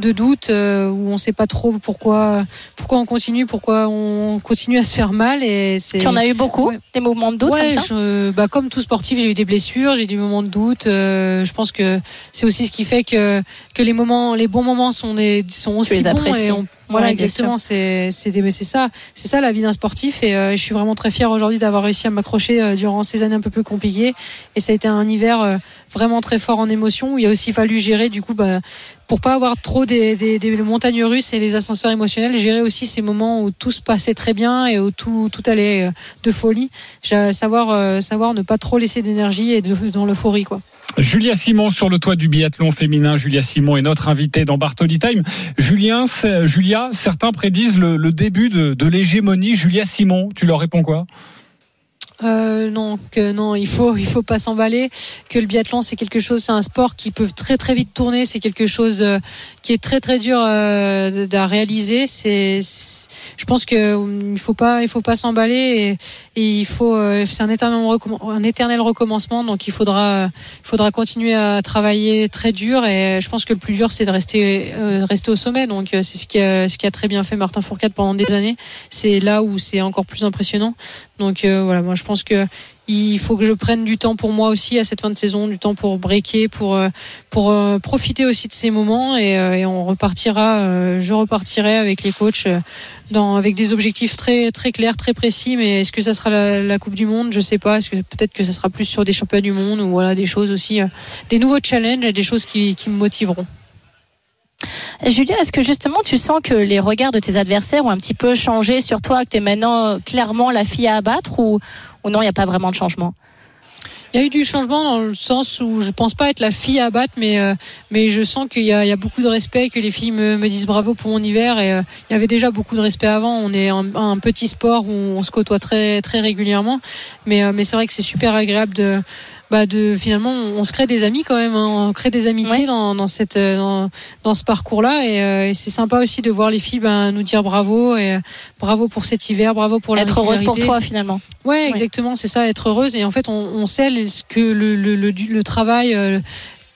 de doute euh, où on sait pas trop pourquoi pourquoi on continue pourquoi on continue à se faire mal et c'est Tu en as eu beaucoup, Ouais. des mouvements de doute Ouais, comme ça je- bah, comme tout sportif, j'ai eu des blessures, j'ai eu des moments de doute. euh, je pense que c'est aussi ce qui fait que, que les moments, les bons moments sont, des, sont aussi les bons. apprécies. Et on- voilà, Ouais, exactement. C'est c'est des- c'est ça, c'est ça la vie d'un sportif. Et euh, je suis vraiment très fière aujourd'hui d'avoir réussi à m'accrocher durant ces années un peu plus compliquées. Et ça a été un hiver vraiment très fort en émotion où il a aussi fallu gérer du coup. Bah, pour pas avoir trop des, montagnes russes et les ascenseurs émotionnels, gérer aussi ces moments où tout se passait très bien et où tout, allait euh, de folie. Savoir, euh, savoir ne pas trop laisser d'énergie et de, dans l'euphorie. quoi. Julia Simon sur le toit du biathlon féminin. Julia Simon est notre invitée dans Bartoli Time. Julia, certains prédisent le, début de l'hégémonie. Julia Simon, tu leur réponds quoi? Euh, non, que non, il faut, il faut pas s'emballer. Que le biathlon, c'est quelque chose, c'est un sport qui peut très très vite tourner. C'est quelque chose euh, qui est très très dur euh, à réaliser. C'est, je pense que hum, il faut pas, il faut pas s'emballer et, il faut, c'est un éternel, recommencement. Donc il faudra, il faudra continuer à travailler très dur. Et je pense que le plus dur, c'est de rester, rester au sommet. Donc c'est ce qui ce qui a très bien fait Martin Fourcade pendant des années. C'est là où c'est encore plus impressionnant. Donc euh, voilà, moi je pense que il faut que je prenne du temps pour moi aussi à cette fin de saison, du temps pour breaker, pour euh, pour euh, profiter aussi de ces moments et, on repartira. je repartirai avec les coachs avec des objectifs très très clairs, très précis. Mais est-ce que ça sera la, Coupe du Monde? Je sais pas. Est-ce que peut-être que ça sera plus sur des championnats du monde ou voilà des choses aussi, des nouveaux challenges et des choses qui, qui me motiveront. Julia, est-ce que justement tu sens que les regards de tes adversaires ont un petit peu changé sur toi, que tu es maintenant euh, clairement la fille à abattre ou, non, il n'y a pas vraiment de changement? Il y a eu du changement dans le sens où je pense pas être la fille à battre, mais, euh, mais je sens qu'il y, y a beaucoup de respect, que les filles me, disent bravo pour mon hiver. Et euh, il y avait déjà beaucoup de respect avant. On est un, petit sport où on se côtoie très, régulièrement. Mais, mais c'est vrai que c'est super agréable de. Bah de finalement on, on se crée des amis quand même hein. on crée des amitiés Ouais. dans, dans cette euh, dans, dans ce parcours là et, euh, et c'est sympa aussi de voir les filles ben, nous dire bravo et euh, bravo pour cet hiver bravo pour la Être heureuse pour toi finalement. Ouais, exactement, c'est ça, être heureuse. Et en fait, on, on sait ce que le, le, le, le travail, euh,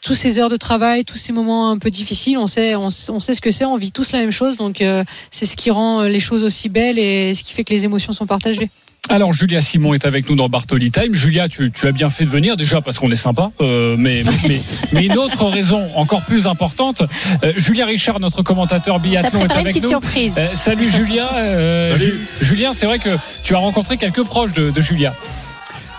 tous ces heures de travail, tous ces moments un peu difficiles, on sait, on, sait ce que c'est, on vit tous la même chose. Donc, euh, c'est ce qui rend les choses aussi belles et ce qui fait que les émotions sont partagées. Alors Julia Simon est avec nous dans Bartoli Time. Julia, tu, tu as bien fait de venir déjà parce qu'on est sympa, euh, mais, mais, <laughs> mais une autre raison encore plus importante. euh, Julia Richard, notre commentateur biathlon, est une avec petite nous. surprise. Euh, salut Julia. euh, Salut. Ju- Julien, c'est vrai que tu as rencontré quelques proches de, de Julia.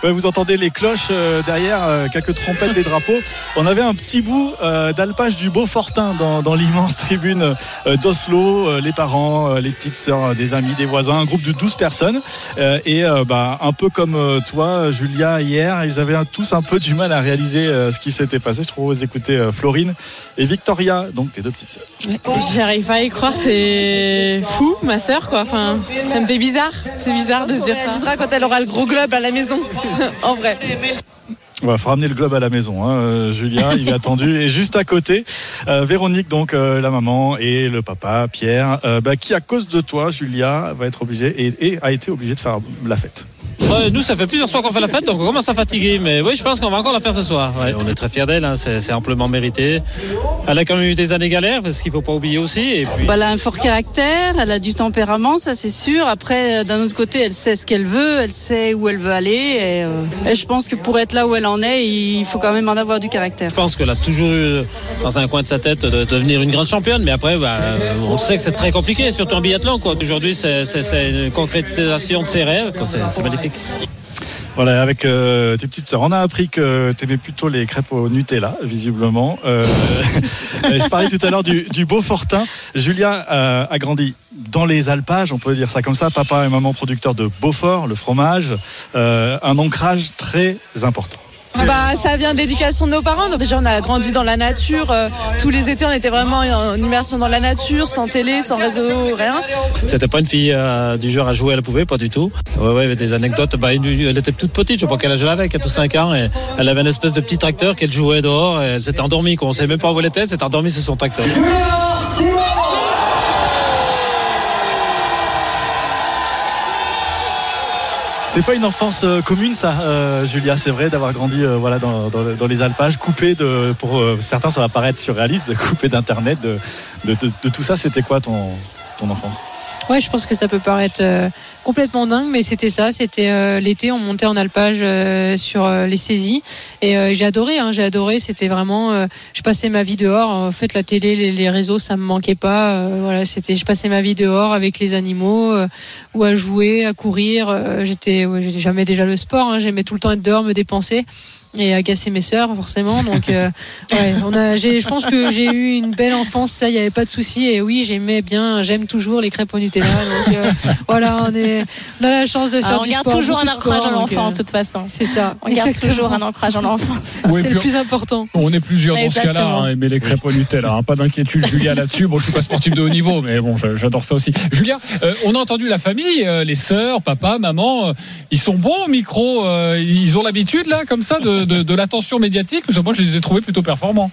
Ouais, vous entendez les cloches euh, derrière, euh, quelques trompettes des drapeaux. On avait un petit bout euh, d'alpage du Beaufortin dans, dans l'immense tribune euh, d'Oslo. Euh, les parents, euh, les petites sœurs, euh, des amis, des voisins, un groupe de 12 personnes. Euh, et euh, bah, un peu comme euh, toi, Julia, hier, ils avaient tous un peu du mal à réaliser euh, ce qui s'était passé. Je trouve vous écoutez euh, Florine et Victoria, donc les deux petites sœurs. J'arrive pas à y croire, c'est fou, ma sœur quoi. Enfin, ça me fait bizarre. C'est bizarre de se dire ça. quand elle aura le gros globe à la maison, <laughs> en vrai. Il faut ramener le globe à la maison, hein, euh, Julien. Il est attendu. Et juste à côté, euh, Véronique, donc euh, la maman et le papa, Pierre, euh, bah, qui à cause de toi, Julia, va être obligé et, et a été obligé de faire la fête. Ouais, nous, ça fait plusieurs soirs qu'on fait la fête, donc on commence à fatiguer. Mais oui, je pense qu'on va encore la faire ce soir. Ouais, on est très fiers d'elle, hein, c'est amplement mérité. Elle a quand même eu des années galères, parce qu'il faut pas oublier aussi. Et puis... Bah, elle a un fort caractère, elle a du tempérament, ça c'est sûr. Après, euh, d'un autre côté, elle sait ce qu'elle veut, elle sait où elle veut aller. Et, euh, et je pense que pour être là où elle en est, il faut quand même en avoir du caractère. Je pense qu'elle a toujours eu dans un coin de sa tête de devenir une grande championne, mais après, bah, euh, on sait que c'est très compliqué, surtout en biathlon. quoi. Aujourd'hui, c'est une concrétisation de ses rêves. C'est c'est Voilà, avec euh, tes petites sœurs. On a appris que tu aimais plutôt les crêpes au Nutella, visiblement. Euh, <laughs> je parlais tout à l'heure du, Beaufortin. Julien euh, a grandi dans les alpages, on peut dire ça comme ça. Papa et maman producteurs de Beaufort, le fromage. Euh, un ancrage très important. Bah, ça vient de l'éducation de nos parents. Donc, déjà, on a grandi dans la nature. Euh, tous les étés, on était vraiment en immersion dans la nature, sans télé, sans réseau, rien. C'était pas une fille euh, du genre à jouer à la poupée, pas du tout. Ouais, ouais, il y avait des anecdotes. Bah, une- elle était toute petite, je sais pas quel âge elle avait, 4 ou 5 ans. Et elle avait une espèce de petit tracteur qu'elle jouait dehors. Et elle s'était endormie, quoi. On sait même pas où elle était, elle s'était endormie sur son tracteur. C'est pas une enfance euh, commune, ça, euh, Julia. C'est vrai d'avoir grandi euh, voilà, dans, les alpages, coupé de. Pour certains, ça va paraître surréaliste, coupé d'internet, de, de- de- de tout ça. C'était quoi ton, ton enfance? Ouais, je pense que ça peut paraître euh, complètement dingue, mais c'était ça. C'était euh, l'été, on montait en alpage euh, sur les saisies. Et j'ai adoré, hein, j'ai adoré. C'était vraiment. je passais ma vie dehors. En fait, la télé, les, réseaux, ça me manquait pas. Voilà, c'était. Je passais ma vie dehors avec les animaux, ou à jouer, à courir. J'étais. Ouais, j'étais jamais déjà le sport. hein, J'aimais tout le temps être dehors, me dépenser. Et agacer mes sœurs, forcément. Donc, euh, <laughs> ouais, on a, j'ai, je pense que j'ai eu une belle enfance, ça, il n'y avait pas de souci. Et oui, j'aimais bien, j'aime toujours les crêpes au Nutella. Donc, euh, <laughs> voilà, on, est, on a la chance de faire Alors, on du garde sport. toujours un ancrage sport, en donc, l'enfance, euh, de toute façon. C'est ça. On garde toujours un ancrage en l'enfance. Oui, <laughs> C'est le plus important. On est plusieurs dans ce cas-là, hein, aimer les crêpes au Nutella. hein. Pas d'inquiétude, Julia, là-dessus. Bon, je suis pas sportif de haut niveau, mais bon, j'adore ça aussi. Julia, euh, on a entendu la famille, euh, les sœurs, papa, maman. euh, ils sont bons au micro. euh, ils ont l'habitude, là, comme ça, de, de- de l'attention médiatique. Parce que moi, je les ai trouvés plutôt performants.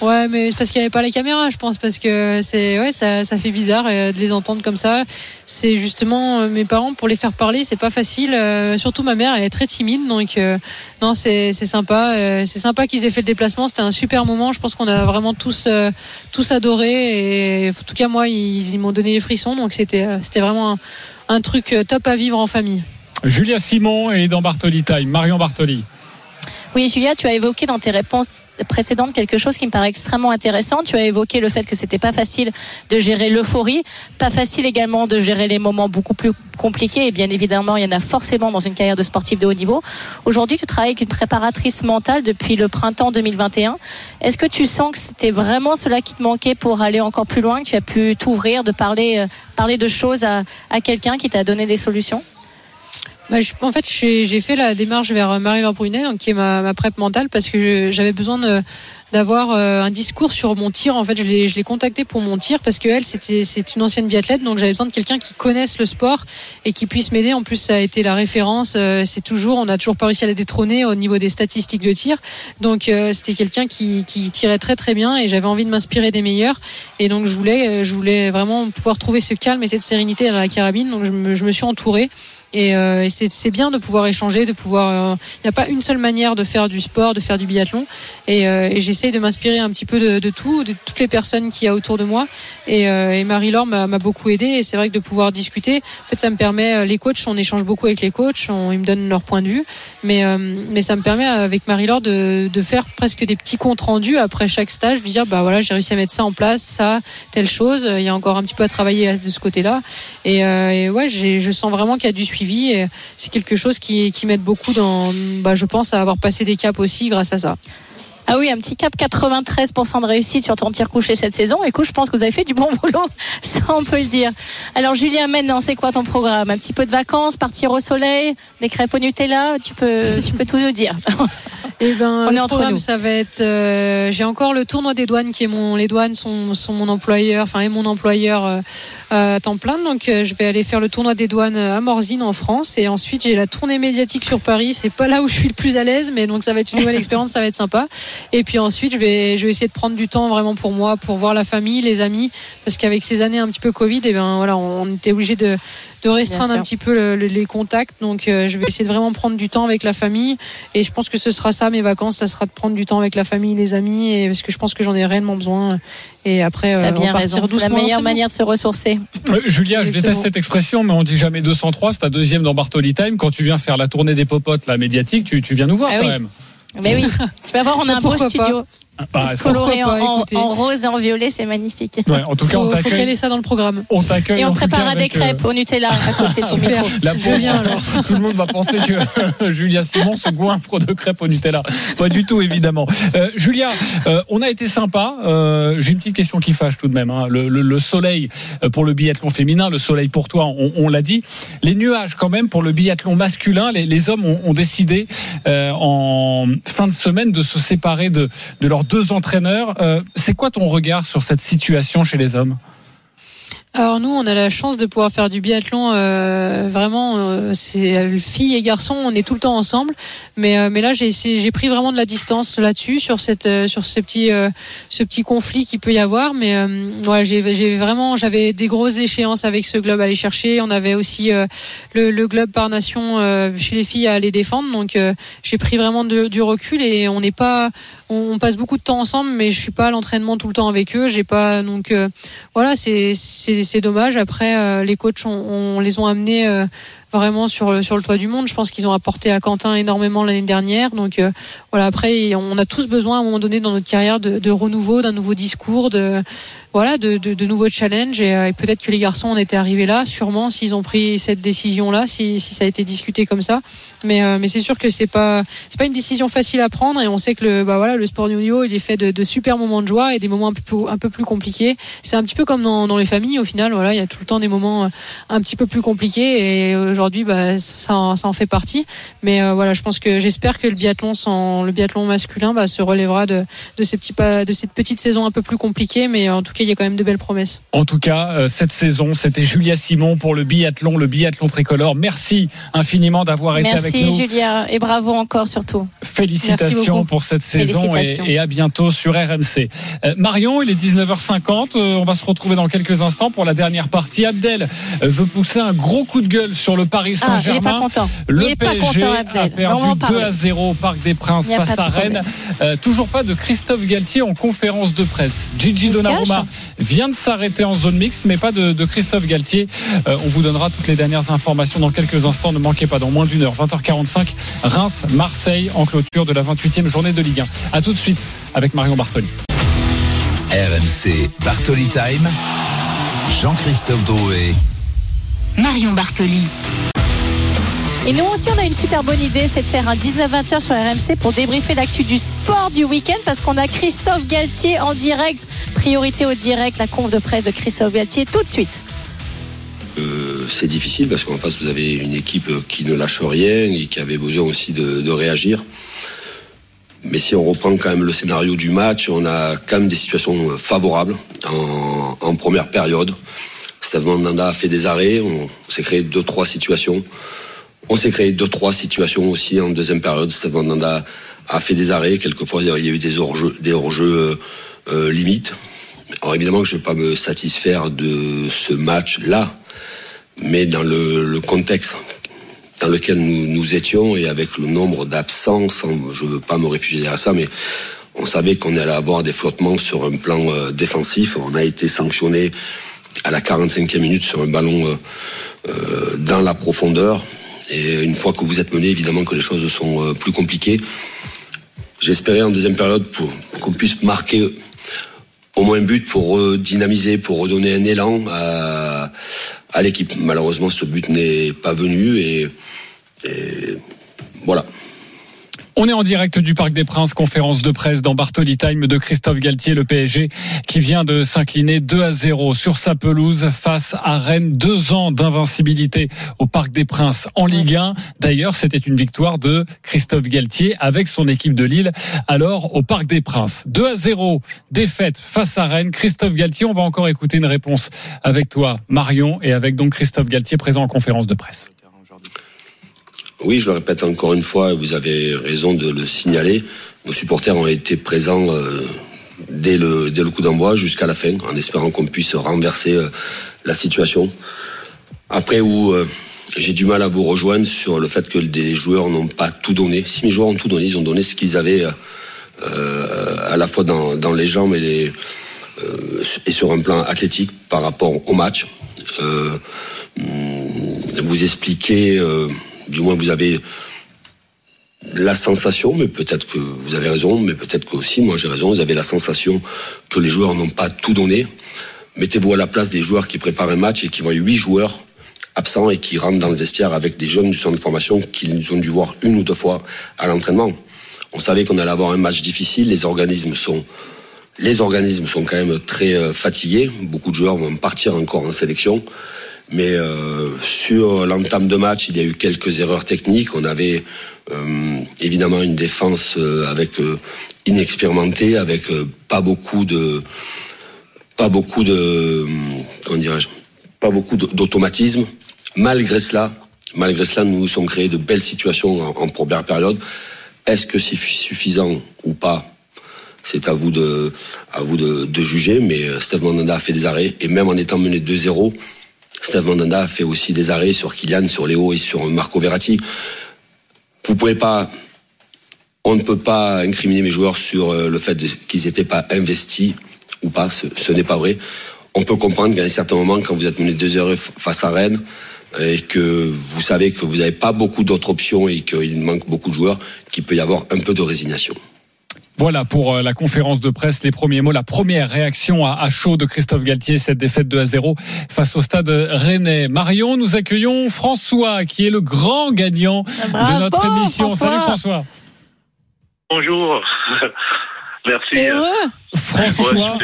Ouais, mais c'est parce qu'il n'y avait pas la caméra, je pense, parce que c'est ouais, ça, ça fait bizarre euh, de les entendre comme ça. C'est justement euh, mes parents pour les faire parler, c'est pas facile. euh, surtout ma mère, elle est très timide, donc non, c'est c'est sympa. c'est sympa qu'ils aient fait le déplacement. C'était un super moment. Je pense qu'on a vraiment tous tous adoré. Et en tout cas, moi, ils, ils m'ont donné les frissons, donc c'était c'était vraiment un, un truc top à vivre en famille. Julia Simon et dans Bartoli Time, Marion Bartoli. Oui, Julia, tu as évoqué dans tes réponses précédentes quelque chose qui me paraît extrêmement intéressant. Tu as évoqué le fait que c'était pas facile de gérer l'euphorie, pas facile également de gérer les moments beaucoup plus compliqués. Et bien évidemment, il y en a forcément dans une carrière de sportif de haut niveau. Aujourd'hui, tu travailles avec une préparatrice mentale depuis le printemps 2021. Est-ce que tu sens que c'était vraiment cela qui te manquait pour aller encore plus loin, que tu as pu t'ouvrir, de parler, euh, parler de choses à, à quelqu'un qui t'a donné des solutions? Bah, en fait, j'ai fait la démarche vers Marie-Laure Brunet, qui est ma, ma prep mentale, parce que j'avais besoin d'avoir euh, un discours sur mon tir. En fait, je l'ai contactée pour mon tir parce qu'elle, c'est une ancienne biathlète, donc j'avais besoin de quelqu'un qui connaisse le sport et qui puisse m'aider. En plus, ça a été la référence. euh, c'est toujours, on n'a toujours pas réussi à la détrôner au niveau des statistiques de tir. Donc, euh, c'était quelqu'un qui, tirait très très bien et j'avais envie de m'inspirer des meilleurs. Et donc, je voulais, je voulais vraiment pouvoir trouver ce calme et cette sérénité dans la carabine. Donc, je me, je me suis entourée. Et, euh, et c'est bien de pouvoir échanger, de pouvoir. Il n'y a pas une seule manière de faire du sport, de faire du biathlon. Et, euh, et j'essaye de m'inspirer un petit peu de, de tout, de toutes les personnes qu'il y a autour de moi. Et, euh, et Marie-Laure m'a beaucoup aidé. Et c'est vrai que de pouvoir discuter, en fait, ça me permet. euh, Les coachs, on échange beaucoup avec les coachs, on- ils me donnent leur point de vue. Mais, euh, mais ça me permet avec Marie-Laure de, de faire presque des petits comptes rendus après chaque stage, de dire bah voilà, j'ai réussi à mettre ça en place, ça, telle chose. Il y a encore un petit peu à travailler de ce côté-là. Et, euh, et ouais, je sens vraiment qu'il y a du suivi. C'est quelque chose qui, qui m'aide beaucoup dans, bah, je pense, à avoir passé des caps aussi grâce à ça. Ah oui, un petit cap 93% de réussite sur ton tir couché cette saison. Écoute, je pense que vous avez fait du bon <laughs> boulot, ça on peut le dire. Alors Julien, maintenant, c'est quoi ton programme? Un petit peu de vacances, partir au soleil, des crêpes au Nutella, tu peux, tu peux tout nous dire. <laughs> Eh ben, On est le entre programme, nous. ça va être. euh, J'ai encore le tournoi des douanes qui est mon. Les douanes sont, sont mon employeur, enfin, est mon employeur euh, à temps plein. Donc, euh, je vais aller faire le tournoi des douanes à Morzine en France. Et ensuite, j'ai la tournée médiatique sur Paris. C'est pas là où je suis le plus à l'aise, mais donc ça va être une nouvelle <laughs> expérience, ça va être sympa. Et puis ensuite, je vais, je vais essayer de prendre du temps vraiment pour moi, pour voir la famille, les amis, parce qu'avec ces années un petit peu Covid, et ben voilà, on était obligé de, de restreindre un petit peu le- le- les contacts. Donc, euh, je vais essayer de vraiment prendre du temps avec la famille. Et je pense que ce sera ça, mes vacances, ça sera de prendre du temps avec la famille, les amis, et parce que je pense que j'en ai réellement besoin. Et après, T'as euh, bien repartir raison. C'est la meilleure manière de se ressourcer. Euh, Julia, je déteste cette expression, mais on dit jamais 203. C'est ta deuxième dans Bartoli Time. Quand tu viens faire la tournée des popotes, la médiatique, tu, tu viens nous voir Ah quand oui. même. Mais oui, tu vas voir, on a un <laughs> beau studio. Se c'est- colorer en, rose et en violet, c'est magnifique. ouais, en tout cas, on Faut, faut t'accueille. caler ça dans le programme. On t'accueille. Et on préparera des euh, crêpes au Nutella à côté du <laughs> micro. La alors. tout le monde va penser que <laughs> Julia Simon se goinfre de crêpes au Nutella. Pas du tout, évidemment. Euh, Julia, euh, on a été sympa. Euh, J'ai une petite question qui fâche tout de même. hein. Le, le- le soleil pour le biathlon féminin, le soleil pour toi, on, on l'a dit. Les nuages quand même pour le biathlon masculin. Les, les hommes ont, ont décidé euh, en fin de semaine de se séparer de, de leurs deux entraîneurs. Euh, C'est quoi ton regard sur cette situation chez les hommes? Alors nous, on a la chance de pouvoir faire du biathlon. euh, vraiment, euh, c'est euh, filles et garçons, on est tout le temps ensemble. Mais euh, mais là, j'ai pris vraiment de la distance là-dessus sur cette sur ce petit ce petit conflit qu'il peut y avoir. Mais ouais, j'ai vraiment j'avais des grosses échéances avec ce globe à aller chercher. On avait aussi le, le globe par nation chez les filles à aller défendre. Donc j'ai pris vraiment du recul et on n'est pas on, passe beaucoup de temps ensemble, mais je suis pas à l'entraînement tout le temps avec eux. J'ai pas donc voilà, c'est c'est dommage. Après, euh, les coachs, on, on les ont amenés euh, vraiment sur le, sur le toit du monde. Je pense qu'ils ont apporté à Quentin énormément l'année dernière. Donc euh, voilà, après, on a tous besoin à un moment donné dans notre carrière de, renouveau, d'un nouveau discours, de voilà, de, de, de nouveaux challenges. Et, euh, et peut-être que les garçons en étaient arrivés là, sûrement s'ils ont pris cette décision-là, si, si ça a été discuté comme ça. Mais, euh, mais c'est sûr que c'est pas c'est pas une décision facile à prendre. Et on sait que le bah voilà, le sport du haut il est fait de, de super moments de joie et des moments un peu un peu plus compliqués. C'est un petit peu comme dans, dans les familles. Au final, voilà, il y a tout le temps des moments euh, un petit peu plus compliqués. Et aujourd'hui, bah, ça, en- ça en fait partie. Mais euh, voilà, je pense que j'espère que le biathlon, sans le biathlon masculin, bah, se relèvera de, de ces petits pas, de cette petite saison un peu plus compliquée. Mais en tout cas, il y a quand même de belles promesses. En tout cas, euh, cette saison, c'était Julia Simon pour le biathlon, le biathlon tricolore. Merci infiniment d'avoir été avec Merci nous. Julia et bravo encore surtout. Merci Félicitations pour cette saison et, à bientôt sur RMC. Euh, Marion, il est 19h50. euh, on va se retrouver dans quelques instants pour la dernière partie. Abdel euh, veut pousser un gros coup de gueule sur le Paris Ah, Saint-Germain. Le il n'est pas PSG content a perdu On va en 2 parler. à 0 au Parc des Princes a face à Rennes. Euh, toujours pas de Christophe Galtier en conférence de presse. Gigi Il Donnarumma vient de s'arrêter en zone mixte, mais pas de, de Christophe Galtier. Euh, on vous donnera toutes les dernières informations dans quelques instants. Ne manquez pas, dans moins d'une heure, 20h45, Reims, Marseille en clôture de la 28e journée de Ligue 1. À tout de suite avec Marion Bartoli. RMC Bartoli Time. Jean-Christophe Drouet. Marion Bartoli. Et nous aussi, on a une super bonne idée, c'est de faire un 19-20h sur RMC pour débriefer l'actu du sport du week-end parce qu'on a Christophe Galtier en direct. Priorité au direct, la conf de presse de Christophe Galtier tout de suite. Euh, c'est difficile parce qu'en face vous avez une équipe qui ne lâche rien et qui avait besoin aussi de, de réagir. Mais si on reprend quand même le scénario du match, on a quand même des situations favorables en, en première période. Steve Mandanda a fait des arrêts, on s'est créé deux trois situations. On s'est créé deux trois situations aussi en deuxième période. Steve Mandanda a fait des arrêts, quelquefois il y a eu des hors-jeux, des euh, euh, limites. Alors évidemment que je ne vais pas me satisfaire de ce match-là, mais dans le, contexte dans lequel nous, nous étions et avec le nombre d'absences, je ne veux pas me réfugier derrière ça, mais on savait qu'on allait avoir des flottements sur un plan euh, défensif. On a été sanctionné à la 45e minute sur un ballon euh, euh, dans la profondeur. Et une fois que vous êtes mené, évidemment que les choses sont euh, plus compliquées. J'espérais en deuxième période qu'on puisse marquer au moins un but pour dynamiser, pour redonner un élan à, l'équipe. Malheureusement, ce but n'est pas venu et voilà. On est en direct du Parc des Princes, conférence de presse dans Bartoli Time de Christophe Galtier, le PSG, qui vient de s'incliner 2 à 0 sur sa pelouse face à Rennes. Deux ans d'invincibilité au Parc des Princes en Ligue 1. D'ailleurs, c'était une victoire de Christophe Galtier avec son équipe de Lille, alors au Parc des Princes. 2 à 0, défaite face à Rennes. Christophe Galtier, on va encore écouter une réponse avec toi, Marion, et avec donc Christophe Galtier présent en conférence de presse. Oui, je le répète encore une fois, vous avez raison de le signaler. Nos supporters ont été présents euh, dès, le, dès le coup d'envoi jusqu'à la fin, en espérant qu'on puisse renverser euh, la situation. Après, où euh, j'ai du mal à vous rejoindre sur le fait que les joueurs n'ont pas tout donné. Si mes joueurs ont tout donné, ils ont donné ce qu'ils avaient à la fois dans, dans les jambes et, et sur un plan athlétique par rapport au match. vous expliquez du moins vous avez la sensation, mais peut-être que vous avez raison, mais peut-être que aussi moi j'ai raison, vous avez la sensation que les joueurs n'ont pas tout donné. Mettez-vous à la place des joueurs qui préparent un match et qui voient huit joueurs absents et qui rentrent dans le vestiaire avec des jeunes du centre de formation qu'ils ont dû voir une ou deux fois à l'entraînement. On savait qu'on allait avoir un match difficile, les organismes sont les organismes sont quand même très euh, fatigués, beaucoup de joueurs vont partir encore en sélection. Mais euh, sur l'entame de match, il y a eu quelques erreurs techniques. On avait euh, évidemment une défense euh, avec inexpérimentée, avec pas beaucoup de pas beaucoup de comment dirais-je, pas beaucoup d'automatisme. Malgré cela, malgré cela, nous nous sommes créés de belles situations en, première période. Est-ce que c'est suffisant ou pas? C'est à vous de, à vous de, de juger, mais Steve Mandanda a fait des arrêts, et même en étant mené 2-0, Steve Mandanda fait aussi des arrêts sur Kylian, sur Léo et sur Marco Verratti. Vous pouvez pas, on ne peut pas incriminer mes joueurs sur euh, le fait qu'ils n'étaient pas investis ou pas. Ce, n'est pas vrai. On peut comprendre qu'à un certain moment, quand vous êtes mené deux heures face à Rennes, et que vous savez que vous n'avez pas beaucoup d'autres options et qu'il manque beaucoup de joueurs, qu'il peut y avoir un peu de résignation. Voilà pour euh, la conférence de presse, les premiers mots, la première réaction à, chaud de Christophe Galtier, cette défaite 2 à 0 face au stade rennais. Marion, nous accueillons François, qui est le grand gagnant de notre émission. Salut François. Bonjour. <laughs> Merci. François,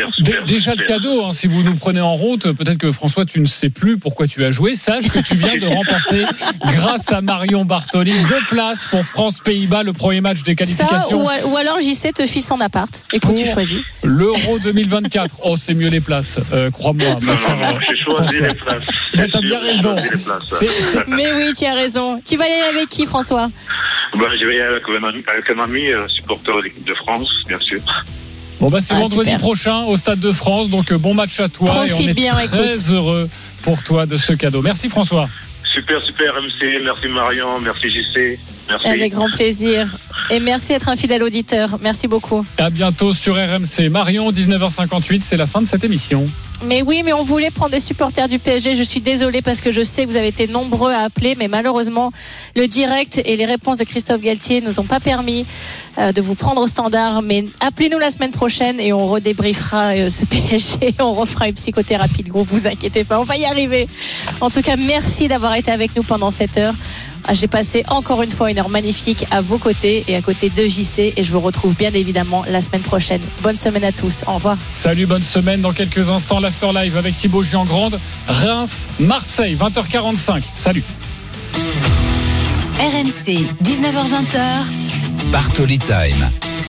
déjà le cadeau, hein, si vous nous prenez en route, peut-être que François, tu ne sais plus pourquoi tu as joué. Sache que tu viens de <laughs> remporter, grâce à Marion Bartoli, deux places pour France-Pays-Bas, le premier match des qualifications. ou, alors JC te file son appart. Écoute, tu choisis. L'Euro 2024. Oh, c'est mieux les places, euh, crois-moi. J'ai choisi les places. Mais t'as bien raison. <laughs> Mais oui, tu as raison. Tu vas aller avec qui, François? Bah, Je vais aller avec un ami, un supporter de l'équipe de France, bien sûr. Bon bah c'est ah, vendredi prochain au Stade de France, donc euh, bon match à toi et on est bien, très heureux pour toi de ce cadeau. Merci François. Super, super MC, merci Marion, merci JC. Merci. Avec grand plaisir. Et merci d'être un fidèle auditeur. Merci beaucoup. À bientôt sur RMC. Marion, 19h58, c'est la fin de cette émission. Mais oui, mais on voulait prendre des supporters du PSG. Je suis désolée parce que je sais que vous avez été nombreux à appeler, mais malheureusement, le direct et les réponses de Christophe Galtier nous ont pas permis euh, de vous prendre au standard. Mais appelez-nous la semaine prochaine et on redébriefera euh, ce <laughs> PSG. On refera une psychothérapie de groupe. Vous inquiétez pas, on va y arriver. En tout cas, merci d'avoir été avec nous pendant cette heure. Ah, j'ai passé encore une fois une heure magnifique à vos côtés et à côté de JC et je vous retrouve bien évidemment la semaine prochaine. Bonne semaine à tous. Au revoir. Salut, bonne semaine. Dans quelques instants, l'After Live avec Thibaut Giangrande. Reims, Marseille, 20h45. Salut. RMC, 19h20. Bartoli Time.